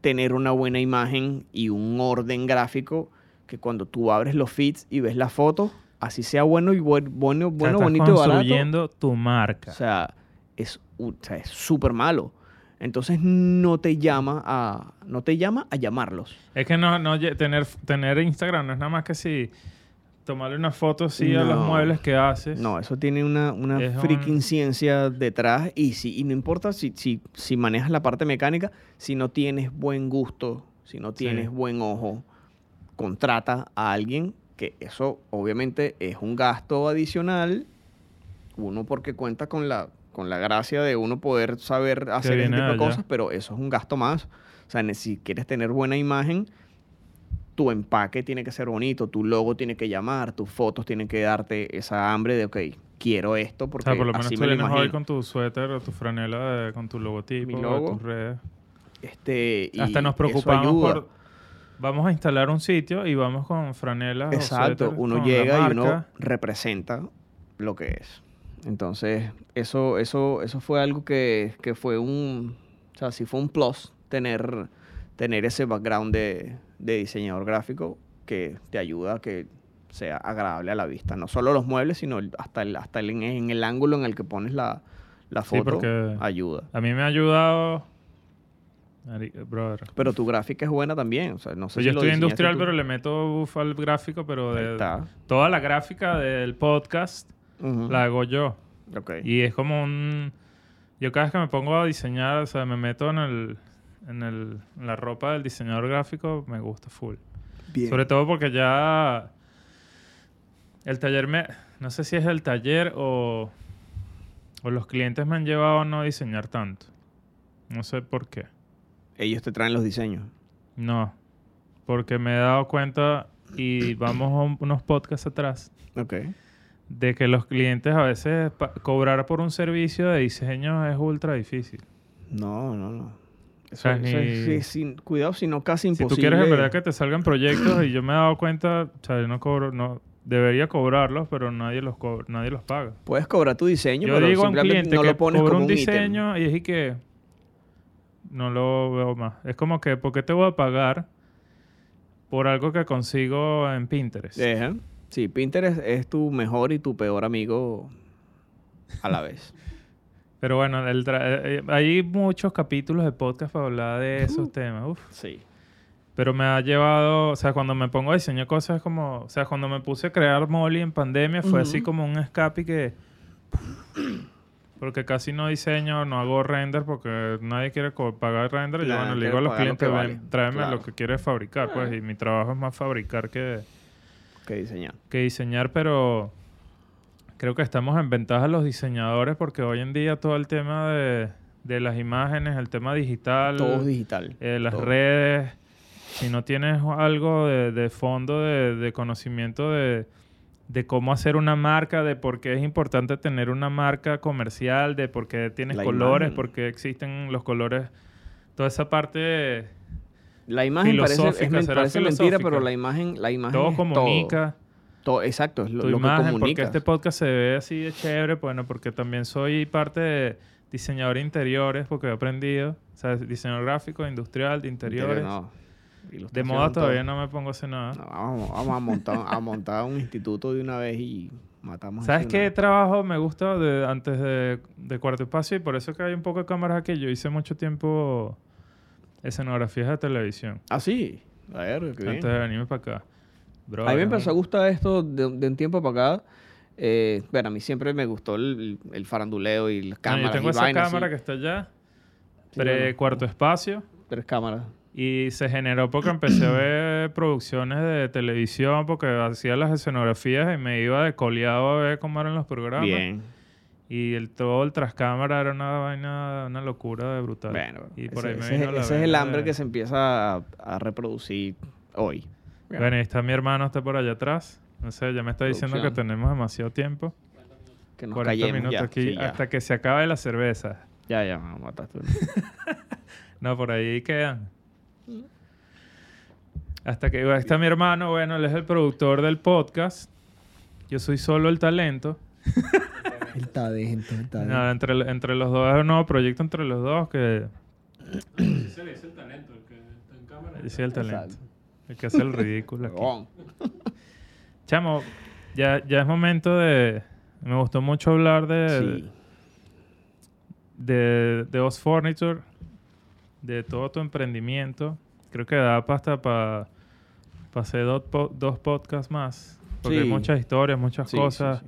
[SPEAKER 2] tener una buena imagen y un orden gráfico que cuando tú abres los feeds y ves las fotos, así sea bueno y buen- bueno,
[SPEAKER 1] O sea,
[SPEAKER 2] bueno
[SPEAKER 1] estás
[SPEAKER 2] bonito y barato.
[SPEAKER 1] construyendo tu marca.
[SPEAKER 2] O sea, es o sea, súper malo. Entonces no te llama a no te llama a llamarlos.
[SPEAKER 1] Es que no, no tener, tener Instagram no es nada más que si tomarle una foto sí a los
[SPEAKER 2] No.
[SPEAKER 1] muebles que haces.
[SPEAKER 2] No, eso tiene una, una
[SPEAKER 1] Es
[SPEAKER 2] freaking
[SPEAKER 1] un-
[SPEAKER 2] ciencia detrás y, si, y no importa si, si, si manejas la parte mecánica, si no tienes buen gusto, si no tienes
[SPEAKER 1] Sí.
[SPEAKER 2] buen ojo, contrata a alguien que eso obviamente es un gasto adicional, uno porque cuenta con la, con la gracia de uno poder saber hacer ese tipo de cosas, pero eso es un gasto más. O sea, si quieres tener buena imagen, tu empaque tiene que ser bonito, tu logo tiene que llamar, tus fotos tienen que darte esa hambre de, ok, quiero esto
[SPEAKER 1] o
[SPEAKER 2] porque
[SPEAKER 1] sea, por lo menos
[SPEAKER 2] así
[SPEAKER 1] tú
[SPEAKER 2] me lo
[SPEAKER 1] hoy con tu suéter o tu franela de- con tu logotipo,
[SPEAKER 2] logo.
[SPEAKER 1] tus redes.
[SPEAKER 2] Este, y
[SPEAKER 1] Hasta nos preocupamos por... Vamos a instalar un sitio y vamos con franelas o
[SPEAKER 2] Exacto, uno llega y uno representa lo que es. Entonces, eso, eso, eso fue algo que, que fue un, o sea, sí fue un plus tener, tener ese background de, de diseñador gráfico que te ayuda a que sea agradable a la vista. No solo los muebles, sino hasta, el, hasta el, en, en el ángulo en el que pones la, la foto ayuda.
[SPEAKER 1] A mí me ha ayudado... Brother.
[SPEAKER 2] Pero tu gráfica es buena también. O sea, no sé
[SPEAKER 1] Pues
[SPEAKER 2] si
[SPEAKER 1] yo
[SPEAKER 2] lo
[SPEAKER 1] estoy industrial,
[SPEAKER 2] tú.
[SPEAKER 1] pero le meto buff al gráfico, pero de toda la gráfica del podcast la hago yo. Y es como un... Yo cada vez que me pongo a diseñar, o sea, me meto en el... En, el, en la ropa del diseñador gráfico, me gusta full.
[SPEAKER 2] Bien.
[SPEAKER 1] Sobre todo porque ya... El taller me... No sé si es el taller o... O los clientes me han llevado a no diseñar tanto. No sé por qué.
[SPEAKER 2] Ellos te traen los diseños.
[SPEAKER 1] No. Porque me he dado cuenta y vamos a un- unos podcasts atrás
[SPEAKER 2] Ok.
[SPEAKER 1] de que los clientes a veces cobrar por un servicio de diseño es ultra difícil.
[SPEAKER 2] No, no, no. Eso,
[SPEAKER 1] sea, ni-
[SPEAKER 2] sí, sin, cuidado, si no casi
[SPEAKER 1] Si
[SPEAKER 2] imposible.
[SPEAKER 1] tú quieres en verdad que te salgan proyectos y yo me he dado cuenta, o sea, yo no cobro, no debería cobrarlos, pero nadie los nadie los paga.
[SPEAKER 2] Puedes cobrar tu diseño,
[SPEAKER 1] Yo
[SPEAKER 2] pero
[SPEAKER 1] digo a un cliente
[SPEAKER 2] no
[SPEAKER 1] que
[SPEAKER 2] lo pones como
[SPEAKER 1] un diseño y es que no lo veo más. Es como que, ¿por qué te voy a pagar por algo que consigo en Pinterest?
[SPEAKER 2] Deja. Sí, Pinterest es tu mejor y tu peor amigo a la vez. (laughs)
[SPEAKER 1] Pero bueno, el tra- eh, eh, hay muchos capítulos de podcast para hablar de esos temas. Uf.
[SPEAKER 2] Sí.
[SPEAKER 1] Pero me ha llevado, o sea, cuando me pongo a diseñar cosas es como, o sea, cuando me puse a crear Molly en pandemia fue así como un escape que... Porque casi no diseño, no hago render porque nadie quiere pagar render. yo, bueno, le digo a los
[SPEAKER 2] lo
[SPEAKER 1] clientes,
[SPEAKER 2] que
[SPEAKER 1] ven,
[SPEAKER 2] vale".
[SPEAKER 1] tráeme
[SPEAKER 2] Claro.
[SPEAKER 1] lo que quieres fabricar, pues. Y mi trabajo es más fabricar que,
[SPEAKER 2] Que diseñar.
[SPEAKER 1] que diseñar, pero creo que estamos en ventaja los diseñadores porque hoy en día todo el tema de, de las imágenes, el tema digital...
[SPEAKER 2] Todo es digital.
[SPEAKER 1] Eh, las
[SPEAKER 2] Todo.
[SPEAKER 1] redes, si no tienes algo de, de fondo, de, de conocimiento de, de cómo hacer una marca, de por qué es importante tener una marca comercial, de por qué tienes
[SPEAKER 2] La
[SPEAKER 1] colores,
[SPEAKER 2] imagen.
[SPEAKER 1] por qué existen los colores, toda esa parte,
[SPEAKER 2] La imagen parece, es
[SPEAKER 1] filosófica,
[SPEAKER 2] men-
[SPEAKER 1] será
[SPEAKER 2] parece mentira, pero la imagen, la imagen
[SPEAKER 1] todo
[SPEAKER 2] es
[SPEAKER 1] comunica.
[SPEAKER 2] Todo, exacto, es lo,
[SPEAKER 1] tu
[SPEAKER 2] lo que
[SPEAKER 1] imagen, porque este podcast se ve así de chévere, bueno, porque también soy parte de diseñador de interiores, porque he aprendido, o sea, diseñador gráfico, industrial, de interiores.
[SPEAKER 2] No,
[SPEAKER 1] De moda todavía
[SPEAKER 2] todo.
[SPEAKER 1] no me pongo a hacer nada.
[SPEAKER 2] No, vamos, vamos a, montar, a montar un instituto de una vez y matamos
[SPEAKER 1] ¿Sabes qué
[SPEAKER 2] una
[SPEAKER 1] trabajo me gusta de, antes de, de Cuarto Espacio? Y por eso que hay un poco de cámaras aquí. Yo hice mucho tiempo escenografías de televisión.
[SPEAKER 2] Ah, sí. A ver, qué bien.
[SPEAKER 1] Antes de venirme para acá. Bro,
[SPEAKER 2] a mí me empezó a gustar esto de, de un tiempo para acá. Eh, bueno, a mí siempre me gustó el, el faranduleo y las
[SPEAKER 1] No,
[SPEAKER 2] cámaras.
[SPEAKER 1] yo tengo
[SPEAKER 2] y
[SPEAKER 1] esa
[SPEAKER 2] vainas,
[SPEAKER 1] cámara
[SPEAKER 2] sí.
[SPEAKER 1] que está allá. Pre
[SPEAKER 2] bueno.
[SPEAKER 1] Cuarto Espacio.
[SPEAKER 2] Tres cámaras.
[SPEAKER 1] Y se generó porque empecé a (clears throat) ver producciones de televisión porque hacía las escenografías y me iba de coleado a ver cómo eran los programas.
[SPEAKER 2] Bien.
[SPEAKER 1] Y el, todo el trascámara era una vaina, una locura de brutal.
[SPEAKER 2] Bueno,
[SPEAKER 1] y por
[SPEAKER 2] ese,
[SPEAKER 1] ahí me
[SPEAKER 2] ese-
[SPEAKER 1] vino la
[SPEAKER 2] ese es el hambre
[SPEAKER 1] de-
[SPEAKER 2] que se empieza a, a reproducir hoy.
[SPEAKER 1] Bueno, y está mi hermano, está por allá atrás. No sé, ya me está diciendo que tenemos demasiado tiempo.
[SPEAKER 2] Que nos
[SPEAKER 1] 40
[SPEAKER 2] callemos
[SPEAKER 1] minutos
[SPEAKER 2] ya.
[SPEAKER 1] aquí
[SPEAKER 2] Sí, ya.
[SPEAKER 1] hasta que se acabe la cerveza.
[SPEAKER 2] ya, ya, me mataste. (laughs)
[SPEAKER 1] No, por ahí quedan. Hasta que ahí está mi hermano, bueno, él es el productor del podcast. Yo soy solo el talento. (laughs)
[SPEAKER 2] el talento, el talento.
[SPEAKER 1] No, entre, entre los dos es un nuevo proyecto entre los dos que
[SPEAKER 3] Se le dice el talento, el que está en cámara.
[SPEAKER 1] es el talento.
[SPEAKER 2] Exacto.
[SPEAKER 1] El que hace el ridículo aquí. (laughs) Chamo, ya, ya es momento de... Me gustó mucho hablar de,
[SPEAKER 2] Sí.
[SPEAKER 1] de, de Oz Furniture, de todo tu emprendimiento. Creo que da pa- hasta para hacer dos, po- dos podcasts más. Porque hay muchas historias, muchas
[SPEAKER 2] Sí,
[SPEAKER 1] cosas.
[SPEAKER 2] sí.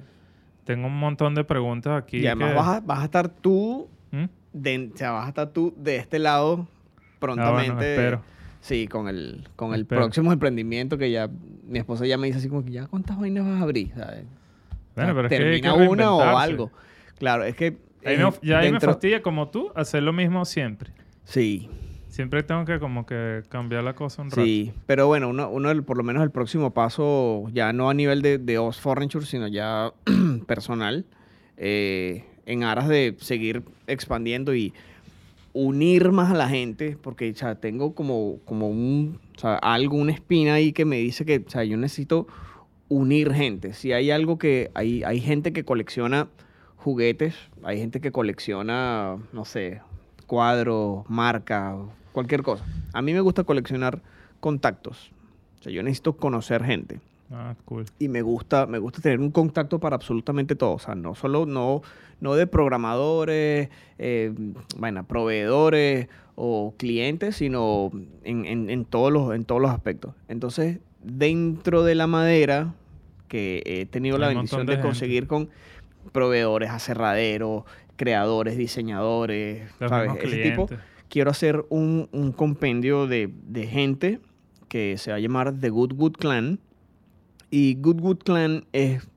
[SPEAKER 1] Tengo un montón de preguntas aquí.
[SPEAKER 2] Y además
[SPEAKER 1] que-
[SPEAKER 2] vas a, vas a estar tú,
[SPEAKER 1] ¿Mm?
[SPEAKER 2] de, o sea, vas a estar tú de este lado
[SPEAKER 1] Ah,
[SPEAKER 2] prontamente.
[SPEAKER 1] bueno, espero.
[SPEAKER 2] Sí, con el, con el próximo emprendimiento que ya mi esposa ya me dice así como que ya cuántas vainas vas a abrir, ¿sabes?
[SPEAKER 1] Bueno, pero es que
[SPEAKER 2] termina una o algo. Claro, es que
[SPEAKER 1] Ahí
[SPEAKER 2] eh,
[SPEAKER 1] me ya ahí me
[SPEAKER 2] dentro-
[SPEAKER 1] fastidia, como tú, hacer lo mismo siempre.
[SPEAKER 2] Sí,
[SPEAKER 1] Siempre tengo que como que cambiar la cosa un rato.
[SPEAKER 2] sí, pero bueno, uno, uno por lo menos el próximo paso, ya no a nivel de, de Oz Furniture, sino ya (clears throat) personal, eh, en aras de seguir expandiendo y unir más a la gente, porque o tengo como, como un, o sea, algo, una espina ahí que me dice que o sea, yo necesito unir gente. Si hay algo que, hay, hay gente que colecciona juguetes, hay gente que colecciona, no sé, cuadros, marcas, cualquier cosa. A mí me gusta coleccionar contactos. O sea, yo necesito conocer gente
[SPEAKER 1] Ah, cool.
[SPEAKER 2] y me gusta me gusta tener un contacto para absolutamente todo o sea no solo no no de programadores eh, bueno proveedores o clientes sino en, en- en todos los en todos los aspectos entonces dentro de la madera que he tenido la
[SPEAKER 1] Hay
[SPEAKER 2] bendición de, conseguir con proveedores aserraderos creadores diseñadores
[SPEAKER 1] Los
[SPEAKER 2] ¿sabes? ese tipo quiero hacer un, un compendio de, de gente que se va a llamar The Good Good Clan. Y Good Good Clan es,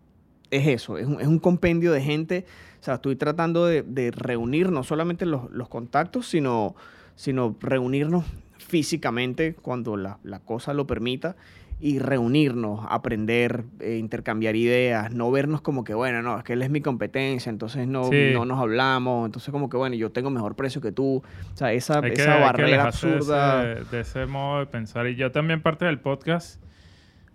[SPEAKER 2] es eso, es un, es un compendio de gente. O sea, estoy tratando de, de reunir no solamente los, los contactos, sino, sino reunirnos físicamente cuando la, la cosa lo permita y reunirnos, aprender, eh, intercambiar ideas, no vernos como que, bueno, no, es que él es mi competencia, entonces no,
[SPEAKER 1] Sí.
[SPEAKER 2] no nos hablamos, entonces como que, bueno, yo tengo mejor precio que tú. O sea, esa,
[SPEAKER 1] Hay
[SPEAKER 2] esa
[SPEAKER 1] que
[SPEAKER 2] barrera
[SPEAKER 1] alejarse de
[SPEAKER 2] absurda.
[SPEAKER 1] ese- De ese, modo de pensar. Y yo también parte del podcast,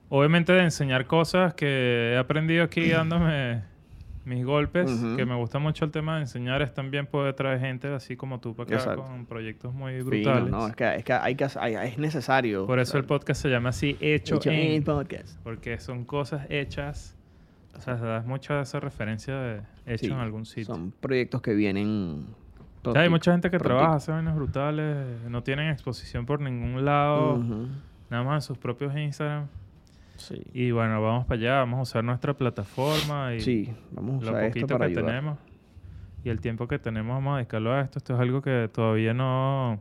[SPEAKER 1] obviamente de enseñar cosas que he aprendido aquí (clears throat) dándome mis golpes, que me gusta mucho el tema de enseñar, es también poder traer gente así como tú para acá
[SPEAKER 2] Exacto.
[SPEAKER 1] con proyectos muy brutales.
[SPEAKER 2] no, es que, es que hay que hay- es necesario.
[SPEAKER 1] Por eso el podcast se llama así, Hecho,
[SPEAKER 2] Hecho
[SPEAKER 1] en,
[SPEAKER 2] en podcast.
[SPEAKER 1] porque son cosas hechas. O sea, das mucha esa referencia de hecho
[SPEAKER 2] Sí,
[SPEAKER 1] en algún sitio.
[SPEAKER 2] Son proyectos que vienen.
[SPEAKER 1] O sea, hay mucha gente que
[SPEAKER 2] prontico.
[SPEAKER 1] trabaja, hace vainas brutales, no tienen exposición por ningún lado, nada más en sus propios Instagram.
[SPEAKER 2] Sí.
[SPEAKER 1] Y bueno, vamos para allá, vamos a usar nuestra plataforma y
[SPEAKER 2] Sí, vamos a
[SPEAKER 1] lo
[SPEAKER 2] usar esto
[SPEAKER 1] poquito
[SPEAKER 2] para
[SPEAKER 1] que
[SPEAKER 2] ayudar.
[SPEAKER 1] tenemos y el tiempo que tenemos vamos a dedicarlo a esto. Esto es algo que todavía no,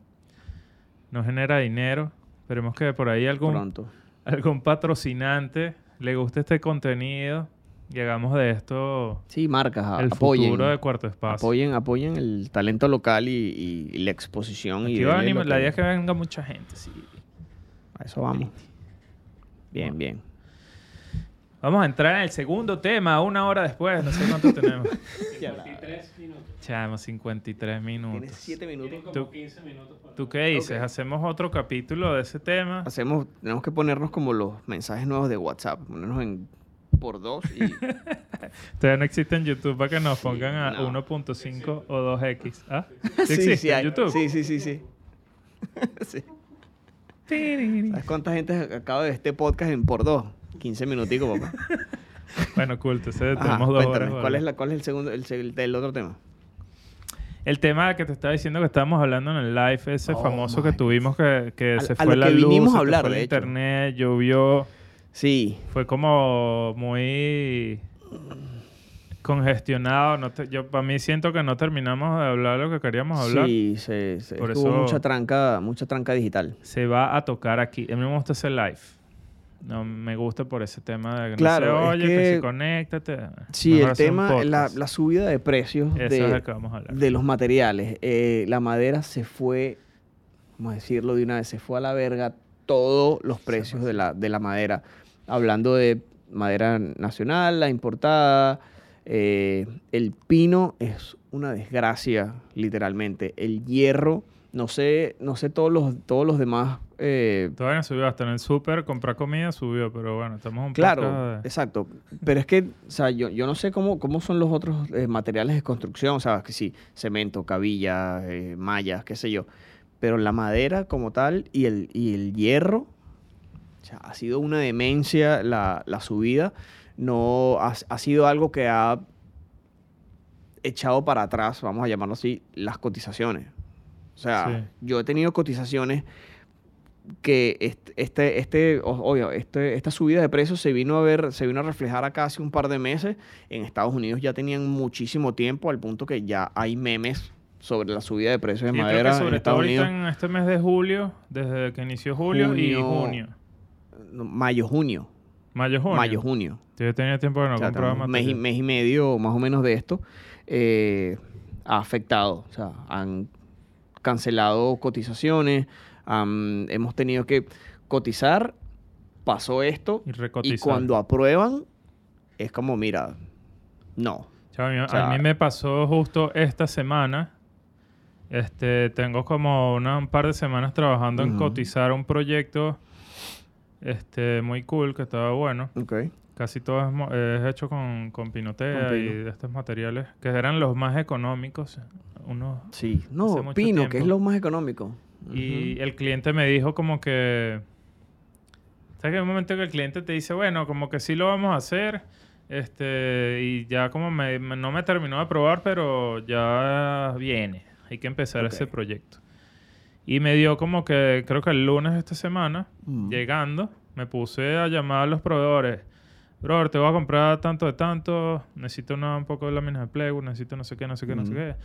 [SPEAKER 1] no genera dinero. Esperemos que por ahí algún,
[SPEAKER 2] Pronto.
[SPEAKER 1] algún patrocinante le guste este contenido y hagamos de esto
[SPEAKER 2] Sí, marcas,
[SPEAKER 1] el
[SPEAKER 2] apoyen.
[SPEAKER 1] futuro de Cuarto Espacio.
[SPEAKER 2] Apoyen, apoyen el talento local y, y- y la exposición. y
[SPEAKER 1] Aquí va a
[SPEAKER 2] denle
[SPEAKER 1] venir-
[SPEAKER 2] lo
[SPEAKER 1] la idea es que venga mucha gente, sí.
[SPEAKER 2] A eso vamos. Bien, bien.
[SPEAKER 1] Vamos a entrar en el segundo tema, una hora después, no sé cuánto tenemos. (laughs)
[SPEAKER 3] 53 minutos.
[SPEAKER 1] Chamo, 53 minutos.
[SPEAKER 2] Tienes siete
[SPEAKER 3] Tienen
[SPEAKER 2] minutos.
[SPEAKER 3] como
[SPEAKER 1] Tú-
[SPEAKER 3] 15 minutos para...
[SPEAKER 1] ¿Tú qué dices?
[SPEAKER 2] Ok.
[SPEAKER 1] ¿Hacemos otro capítulo de ese tema?
[SPEAKER 2] Hacemos, tenemos que ponernos como los mensajes nuevos de WhatsApp. Ponernos en por dos y (laughs)
[SPEAKER 1] Todavía no existe en YouTube para que nos pongan a
[SPEAKER 2] no.
[SPEAKER 1] 1.5 o 2X. ¿Ah?
[SPEAKER 2] sí,
[SPEAKER 1] existe
[SPEAKER 2] sí,
[SPEAKER 1] en
[SPEAKER 2] hay.
[SPEAKER 1] YouTube?
[SPEAKER 2] Sí, sí, sí, sí. (laughs) Sí. ¿Sabes cuánta gente acaba de este podcast en por dos? 15 minuticos, papá. (laughs)
[SPEAKER 1] Bueno, cool. Entonces
[SPEAKER 2] Ajá,
[SPEAKER 1] tenemos dos horas.
[SPEAKER 2] ¿cuál, es
[SPEAKER 1] ¿vale?
[SPEAKER 2] la, ¿Cuál es el segundo, el, otro tema?
[SPEAKER 1] El tema que te estaba diciendo que estábamos hablando en el live, ese
[SPEAKER 2] Oh
[SPEAKER 1] famoso
[SPEAKER 2] my
[SPEAKER 1] que tuvimos que, que
[SPEAKER 2] A-
[SPEAKER 1] se
[SPEAKER 2] a
[SPEAKER 1] fue
[SPEAKER 2] lo
[SPEAKER 1] la
[SPEAKER 2] que
[SPEAKER 1] luz,
[SPEAKER 2] vinimos
[SPEAKER 1] se
[SPEAKER 2] a hablar,
[SPEAKER 1] fue el
[SPEAKER 2] de hecho.
[SPEAKER 1] internet, llovió.
[SPEAKER 2] Sí,
[SPEAKER 1] Fue como muy congestionado. No te- yo para mí siento que no terminamos de hablar lo que queríamos hablar.
[SPEAKER 2] sí, se, se-
[SPEAKER 1] Por
[SPEAKER 2] hubo
[SPEAKER 1] eso-
[SPEAKER 2] mucha tranca, mucha tranca digital.
[SPEAKER 1] Se va a tocar aquí. A mí me gusta ese live. No me gusta por ese tema de que
[SPEAKER 2] Claro,
[SPEAKER 1] no
[SPEAKER 2] es
[SPEAKER 1] se oye, que,
[SPEAKER 2] que-
[SPEAKER 1] si conéctate.
[SPEAKER 2] Sí,
[SPEAKER 1] Mejor
[SPEAKER 2] el tema, la, la subida de precios
[SPEAKER 1] es
[SPEAKER 2] de los materiales. Eh, la madera se fue, vamos a decirlo de una vez, se fue a la verga todos los precios de la, de la madera. Hablando de madera nacional, la importada. Eh, el pino es una desgracia, literalmente. El hierro, no sé, no sé todos los, todos los demás. eh,
[SPEAKER 1] Todavía no subió. Hasta en el súper comprar comida subió. Pero bueno, estamos un
[SPEAKER 2] Claro,
[SPEAKER 1] de-
[SPEAKER 2] exacto. Pero es que, o sea, yo, yo no sé cómo, cómo son los otros eh, materiales de construcción, o sea, que sí, cemento, cabilla, eh, mallas, qué sé yo. Pero la madera como tal y el, y el hierro, o sea, ha sido una demencia la, la subida. No, ha, ha sido algo que ha echado para atrás, vamos a llamarlo así, las cotizaciones. O sea,
[SPEAKER 1] Sí.
[SPEAKER 2] yo he tenido cotizaciones que este, este, este obvio, este, esta subida de precios se vino a ver, se vino a reflejar acá hace un par de meses. En Estados Unidos ya tenían muchísimo tiempo, al punto que ya hay memes sobre la subida de precios de
[SPEAKER 1] Sí, creo que
[SPEAKER 2] madera en
[SPEAKER 1] sobre todo
[SPEAKER 2] Estados
[SPEAKER 1] ahorita
[SPEAKER 2] Unidos.
[SPEAKER 1] en este mes de julio, desde que inició julio y
[SPEAKER 2] Junio, Mayo, junio.
[SPEAKER 1] Mayo, junio.
[SPEAKER 2] Mayo, junio.
[SPEAKER 1] Yo tenía tiempo que no
[SPEAKER 2] O sea, mes, y,
[SPEAKER 1] material.
[SPEAKER 2] mes y medio más o menos de esto eh, ha afectado. O sea, han cancelado cotizaciones, hemos tenido que cotizar, pasó esto,
[SPEAKER 1] Y
[SPEAKER 2] y
[SPEAKER 1] recotizar.
[SPEAKER 2] cuando aprueban, es como, mira, no.
[SPEAKER 1] A, mí, a
[SPEAKER 2] sea-
[SPEAKER 1] mí me pasó justo esta semana. Este, tengo como una- un par de semanas trabajando en cotizar un proyecto este, muy cool, que estaba bueno.
[SPEAKER 2] Ok.
[SPEAKER 1] Casi todo es, es hecho con, con pinotea
[SPEAKER 2] Con
[SPEAKER 1] y de estos materiales, que eran los más económicos. Unos
[SPEAKER 2] Sí. No, pino, que es lo más económico.
[SPEAKER 1] Y el cliente me dijo como que... ¿Sabes que hay un momento que el cliente te dice, bueno, como que sí lo vamos a hacer? Este, y ya como me, me- no me terminó de aprobar, pero ya viene. Hay que empezar ese proyecto. Y me dio como que, creo que el lunes de esta semana,
[SPEAKER 2] Mm.
[SPEAKER 1] llegando, me puse a llamar a los proveedores. Brother, te voy a comprar tanto de tanto, necesito una- un poco de láminas de plywood, necesito no sé qué, no sé qué, no sé qué.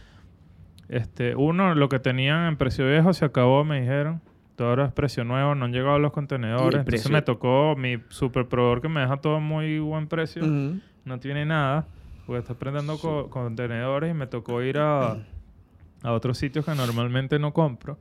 [SPEAKER 1] Este, uno, lo que tenían en precio viejo se acabó, me dijeron. Todo ahora es precio nuevo, no han llegado los contenedores. Entonces me tocó mi super proveedor que me deja todo muy buen precio. No tiene nada, porque está prendiendo co- contenedores y me tocó ir a, a otros sitios que normalmente no compro.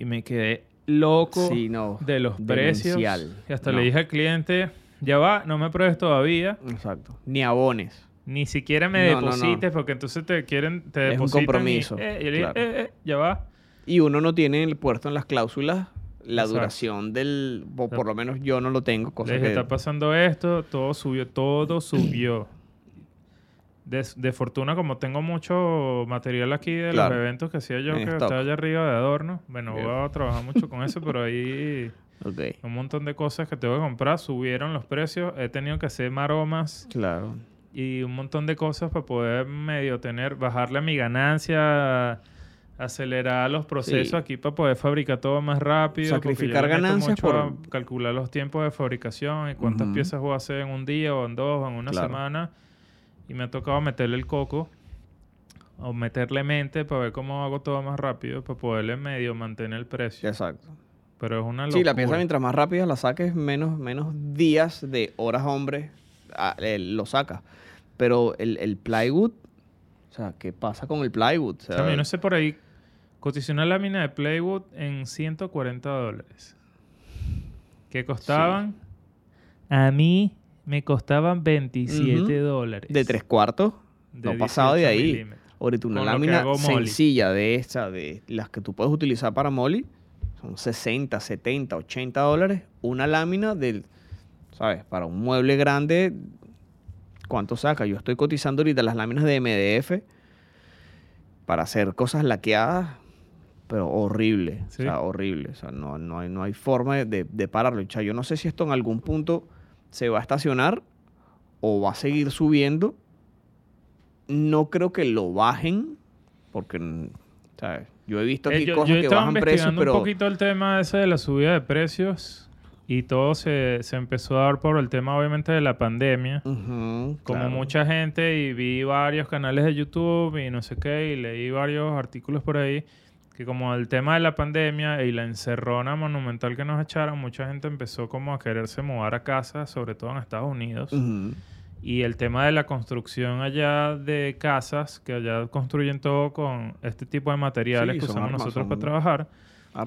[SPEAKER 1] Y me quedé loco
[SPEAKER 2] Sí, no.
[SPEAKER 1] de los precios.
[SPEAKER 2] demencial.
[SPEAKER 1] Y hasta
[SPEAKER 2] No.
[SPEAKER 1] le dije al cliente, ya va, no me pruebes todavía.
[SPEAKER 2] Exacto. Ni abones.
[SPEAKER 1] Ni siquiera me
[SPEAKER 2] No,
[SPEAKER 1] deposites porque entonces te quieren, te
[SPEAKER 2] Es un
[SPEAKER 1] depositan y-
[SPEAKER 2] compromiso,
[SPEAKER 1] eh, y le dije,
[SPEAKER 2] claro.
[SPEAKER 1] eh, eh, ya va.
[SPEAKER 2] Y uno no tiene el puesto en las cláusulas la
[SPEAKER 1] Exacto.
[SPEAKER 2] duración del... O por lo menos yo no lo tengo, cosa que...
[SPEAKER 1] está pasando esto, todo subió, todo subió. De, de fortuna, como tengo mucho material aquí de
[SPEAKER 2] Claro.
[SPEAKER 1] los eventos que hacía yo,
[SPEAKER 2] En
[SPEAKER 1] que estaba allá arriba de adorno. Bueno,
[SPEAKER 2] Bien.
[SPEAKER 1] voy a trabajar mucho con eso, pero ahí (laughs) un montón de cosas que tengo que comprar. Subieron los precios. He tenido que hacer maromas
[SPEAKER 2] Claro.
[SPEAKER 1] y un montón de cosas para poder medio tener, bajarle a mi ganancia, acelerar los procesos
[SPEAKER 2] Sí.
[SPEAKER 1] aquí para poder fabricar todo más rápido.
[SPEAKER 2] Sacrificar ganancias
[SPEAKER 1] mucho
[SPEAKER 2] por-
[SPEAKER 1] a calcular los tiempos de fabricación y cuántas piezas voy a hacer en un día o en dos o en una
[SPEAKER 2] Claro.
[SPEAKER 1] semana. Y me ha tocado meterle el coco o meterle mente para ver cómo hago todo más rápido para poderle medio mantener el precio.
[SPEAKER 2] Exacto.
[SPEAKER 1] Pero es una locura.
[SPEAKER 2] Sí, la pieza mientras más rápida la saques, menos, menos días de horas hombre ah, eh, lo sacas. Pero el, el plywood, o sea, ¿qué pasa con el plywood? O sea,
[SPEAKER 1] yo no sé por ahí. Cotizé una lámina de Playwood en 140 dólares. ¿Qué costaban? A mí me costaban 27
[SPEAKER 2] Ujú.
[SPEAKER 1] dólares.
[SPEAKER 2] de tres cuartos,
[SPEAKER 1] De
[SPEAKER 2] no pasado de
[SPEAKER 1] 18
[SPEAKER 2] ahí.
[SPEAKER 1] milímetros.
[SPEAKER 2] Ahorita una
[SPEAKER 1] Con
[SPEAKER 2] lámina sencilla de esta, de las que tú puedes utilizar para molly, son 60, 70, 80 dólares. Una lámina del, ¿sabes? Para un mueble grande, ¿cuánto saca? Yo estoy cotizando ahorita las láminas de MDF para hacer cosas laqueadas, pero horrible.
[SPEAKER 1] Sí.
[SPEAKER 2] O sea, horrible. O sea, no, no, hay, no hay forma de, de pararlo. O sea, yo no sé si esto en algún punto se va a estacionar o va a seguir subiendo. No creo que lo bajen, porque, ¿sabes? Yo he visto
[SPEAKER 1] Eh,
[SPEAKER 2] aquí
[SPEAKER 1] yo,
[SPEAKER 2] cosas
[SPEAKER 1] yo
[SPEAKER 2] que bajan precios, pero...
[SPEAKER 1] un poquito el tema ese de la subida de precios y todo se, se empezó a dar por el tema obviamente de la pandemia. Como
[SPEAKER 2] claro.
[SPEAKER 1] mucha gente y vi varios canales de YouTube y no sé qué y leí varios artículos por ahí que como el tema de la pandemia y la encerrona monumental que nos echaron, mucha gente empezó como a quererse mudar a casa, sobre todo en Estados Unidos. Y el tema de la construcción allá de casas, que allá construyen todo con este tipo de materiales
[SPEAKER 2] Sí,
[SPEAKER 1] que usamos
[SPEAKER 2] armas,
[SPEAKER 1] nosotros
[SPEAKER 2] son
[SPEAKER 1] para trabajar.
[SPEAKER 2] De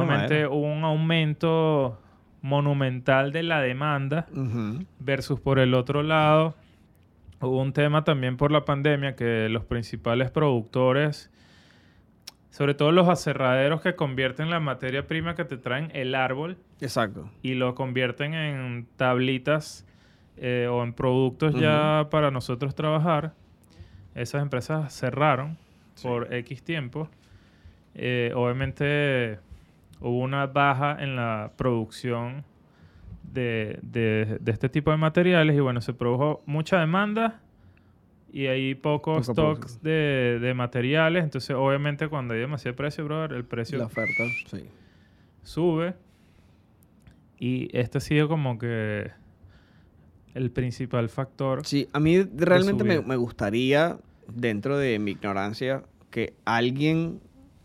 [SPEAKER 1] Obviamente hubo un aumento monumental de la demanda versus por el otro lado hubo un tema también por la pandemia que los principales productores sobre todo los aserraderos que convierten la materia prima que te traen el árbol
[SPEAKER 2] Exacto.
[SPEAKER 1] y lo convierten en tablitas eh, o en productos ya para nosotros trabajar. Esas empresas cerraron por X tiempo. Eh, obviamente hubo una baja en la producción de, de- de este tipo de materiales y bueno, se produjo mucha demanda y hay pocos stocks de, de materiales. Entonces, obviamente, cuando hay demasiado precio, brother, el precio
[SPEAKER 2] La oferta, sí.
[SPEAKER 1] sube. Y este ha sido como que el principal factor.
[SPEAKER 2] Sí, a mí realmente me, me gustaría, dentro de mi ignorancia, que alguien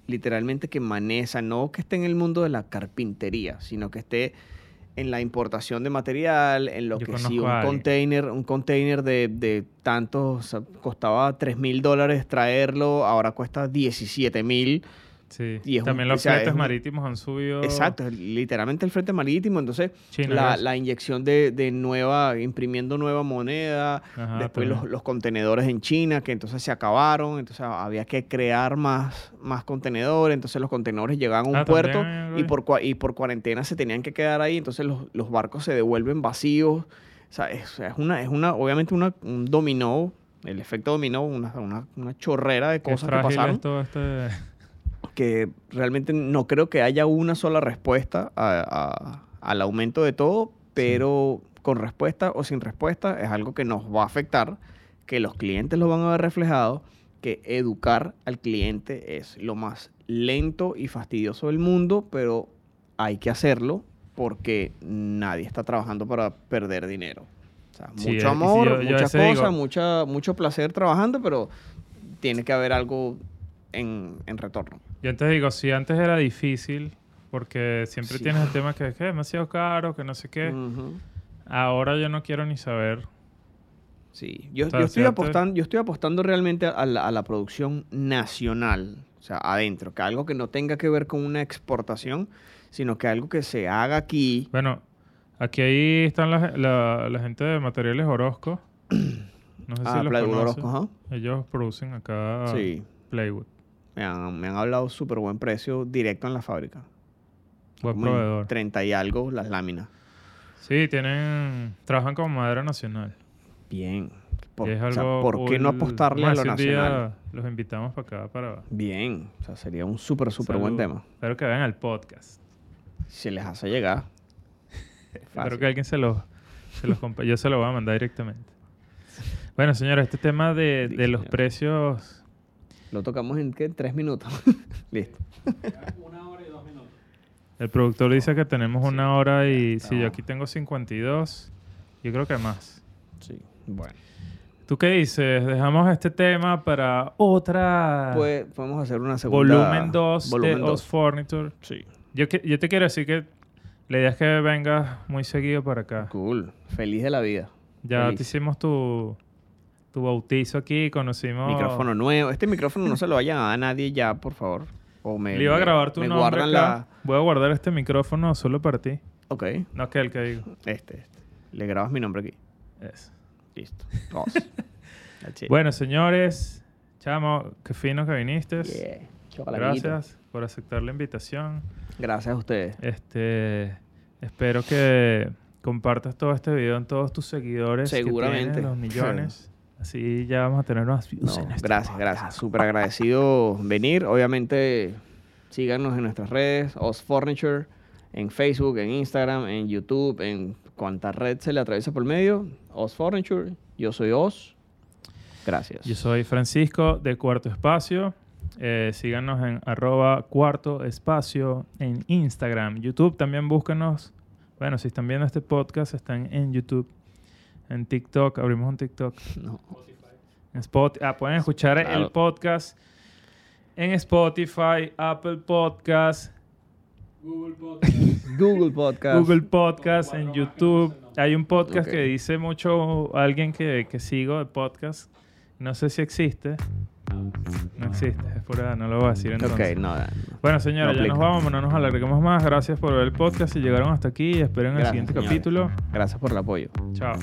[SPEAKER 2] literalmente que maneja, no que esté en el mundo de la carpintería, sino que esté en la importación de material, en lo
[SPEAKER 1] Yo
[SPEAKER 2] que si
[SPEAKER 1] conozco
[SPEAKER 2] un container, un container de, de tantos, o sea, costaba 3 mil dólares traerlo, ahora cuesta 17 mil.
[SPEAKER 1] Sí.
[SPEAKER 2] Y un-
[SPEAKER 1] También
[SPEAKER 2] o
[SPEAKER 1] los
[SPEAKER 2] sea,
[SPEAKER 1] fletes
[SPEAKER 2] es un-
[SPEAKER 1] marítimos han subido.
[SPEAKER 2] Exacto, literalmente el frente marítimo. Entonces,
[SPEAKER 1] China,
[SPEAKER 2] la, la inyección de, de nueva, imprimiendo nueva moneda,
[SPEAKER 1] Ajá,
[SPEAKER 2] después los, los contenedores en China, que entonces se acabaron, entonces había que crear más, más contenedores, entonces los contenedores llegaban a un
[SPEAKER 1] Ah,
[SPEAKER 2] puerto
[SPEAKER 1] también
[SPEAKER 2] y por, y por cuarentena se tenían que quedar ahí, entonces los, los barcos se devuelven vacíos. O sea, es, es una, es una, obviamente una, un dominó, el efecto dominó, una, una, una chorrera de
[SPEAKER 1] Qué
[SPEAKER 2] cosas que
[SPEAKER 1] frágil
[SPEAKER 2] pasaron
[SPEAKER 1] es todo este...
[SPEAKER 2] que realmente no creo que haya una sola respuesta a- a- al aumento de todo, pero con respuesta o sin respuesta es algo que nos va a afectar, que los clientes lo van a ver reflejado, que educar al cliente es lo más lento y fastidioso del mundo, pero hay que hacerlo porque nadie está trabajando para perder dinero. O sea,
[SPEAKER 1] Sí,
[SPEAKER 2] mucho amor,
[SPEAKER 1] yo- yo a
[SPEAKER 2] muchas cosas, mucha, mucho placer trabajando, pero tiene que haber algo en, en retorno.
[SPEAKER 1] Yo antes digo, si antes era difícil, porque siempre
[SPEAKER 2] Sí.
[SPEAKER 1] tienes el tema que, que es demasiado caro, que no sé qué.
[SPEAKER 2] Ujú.
[SPEAKER 1] Ahora yo no quiero ni saber.
[SPEAKER 2] Sí, yo, yo estoy apostando, yo estoy apostando realmente a la, a la producción nacional, o sea, adentro, que algo que no tenga que ver con una exportación, sino que algo que se haga aquí.
[SPEAKER 1] Bueno, aquí ahí están la, la- la gente de Materiales Orozco. (clears throat) No sé
[SPEAKER 2] Ah,
[SPEAKER 1] si los conoces.
[SPEAKER 2] Orozco, ajá.
[SPEAKER 1] Ellos producen acá
[SPEAKER 2] Sí.
[SPEAKER 1] Plywood.
[SPEAKER 2] Me han, me han hablado súper buen precio directo en la fábrica.
[SPEAKER 1] Buen
[SPEAKER 2] Como
[SPEAKER 1] proveedor.
[SPEAKER 2] 30 y algo las láminas.
[SPEAKER 1] Sí, tienen... Trabajan con madera nacional.
[SPEAKER 2] Bien. Por,
[SPEAKER 1] es
[SPEAKER 2] o sea, ¿por qué no apostarle a lo nacional?
[SPEAKER 1] los invitamos para acá para...
[SPEAKER 2] Bien. O sea, sería un súper, súper buen tema.
[SPEAKER 1] Espero que vean el podcast.
[SPEAKER 2] Se les hace llegar. (laughs)
[SPEAKER 1] Espero que alguien se los, se los Yo se lo voy a mandar directamente. Bueno, señores, este tema de, de los precios...
[SPEAKER 2] Lo tocamos en ¿qué? tres minutos. (laughs) Listo.
[SPEAKER 3] Una hora y dos minutos.
[SPEAKER 1] El productor dice que tenemos una hora y si yo aquí tengo 52, yo creo que más.
[SPEAKER 2] Sí. Bueno.
[SPEAKER 1] ¿Tú qué dices? Dejamos este tema para otra...
[SPEAKER 2] Pues podemos hacer una segunda.
[SPEAKER 1] volumen 2 de
[SPEAKER 2] dos.
[SPEAKER 1] Furniture.
[SPEAKER 2] Sí.
[SPEAKER 1] Yo, que- yo te quiero decir que la idea es que vengas muy seguido para acá.
[SPEAKER 2] Cool. Feliz de la vida.
[SPEAKER 1] Ya
[SPEAKER 2] Feliz.
[SPEAKER 1] te hicimos tu, tu bautizo aquí, conocimos...
[SPEAKER 2] Micrófono nuevo. Este micrófono no se lo vayan a nadie ya, por favor. O me,
[SPEAKER 1] Le iba a grabar tu
[SPEAKER 2] me
[SPEAKER 1] nombre
[SPEAKER 2] guardan
[SPEAKER 1] acá.
[SPEAKER 2] la...
[SPEAKER 1] Voy a guardar este micrófono solo para ti.
[SPEAKER 2] Ok.
[SPEAKER 1] No aquel que digo.
[SPEAKER 2] Este, este. Le grabas mi nombre aquí.
[SPEAKER 1] Eso.
[SPEAKER 2] Listo. Dos. (laughs)
[SPEAKER 1] Bueno, señores, chamo, qué fino que viniste.
[SPEAKER 2] Yeah.
[SPEAKER 1] Gracias por aceptar la invitación.
[SPEAKER 2] Gracias a ustedes.
[SPEAKER 1] Este, espero que compartas todo este video en todos tus seguidores. que
[SPEAKER 2] Seguramente.
[SPEAKER 1] tienes, los millones. (laughs) Así ya vamos a tener más views
[SPEAKER 2] No,
[SPEAKER 1] en este
[SPEAKER 2] gracias,
[SPEAKER 1] podcast.
[SPEAKER 2] gracias. Súper agradecido (laughs) venir. Obviamente, síganos en nuestras redes. Oz Furniture. En Facebook, en Instagram, en YouTube, en cuanta red se le atraviesa por medio. Oz Furniture. Yo soy Oz. Gracias.
[SPEAKER 1] Yo soy Francisco de Cuarto Espacio. Eh, síganos en arroba cuarto espacio en Instagram. YouTube también búscanos. Bueno, si están viendo este podcast, están en YouTube. En TikTok, abrimos un TikTok. (laughs)
[SPEAKER 2] No.
[SPEAKER 1] En Spot- ah, pueden escuchar el podcast en Spotify, Apple Podcast,
[SPEAKER 3] Google Podcast. (laughs)
[SPEAKER 2] Google Podcast.
[SPEAKER 1] Google Podcast, en YouTube. Hay un podcast que dice mucho alguien que, que sigo de podcast. No sé si existe. No existe, es pura, no lo voy a decir entonces.
[SPEAKER 2] Ok, no. no.
[SPEAKER 1] Bueno, señora,
[SPEAKER 2] No
[SPEAKER 1] ya nos vamos, no nos alarguemos más. Gracias por ver el podcast y llegaron hasta aquí. Esperen el
[SPEAKER 2] Gracias,
[SPEAKER 1] siguiente
[SPEAKER 2] señores.
[SPEAKER 1] capítulo.
[SPEAKER 2] Gracias por el apoyo.
[SPEAKER 1] Chao.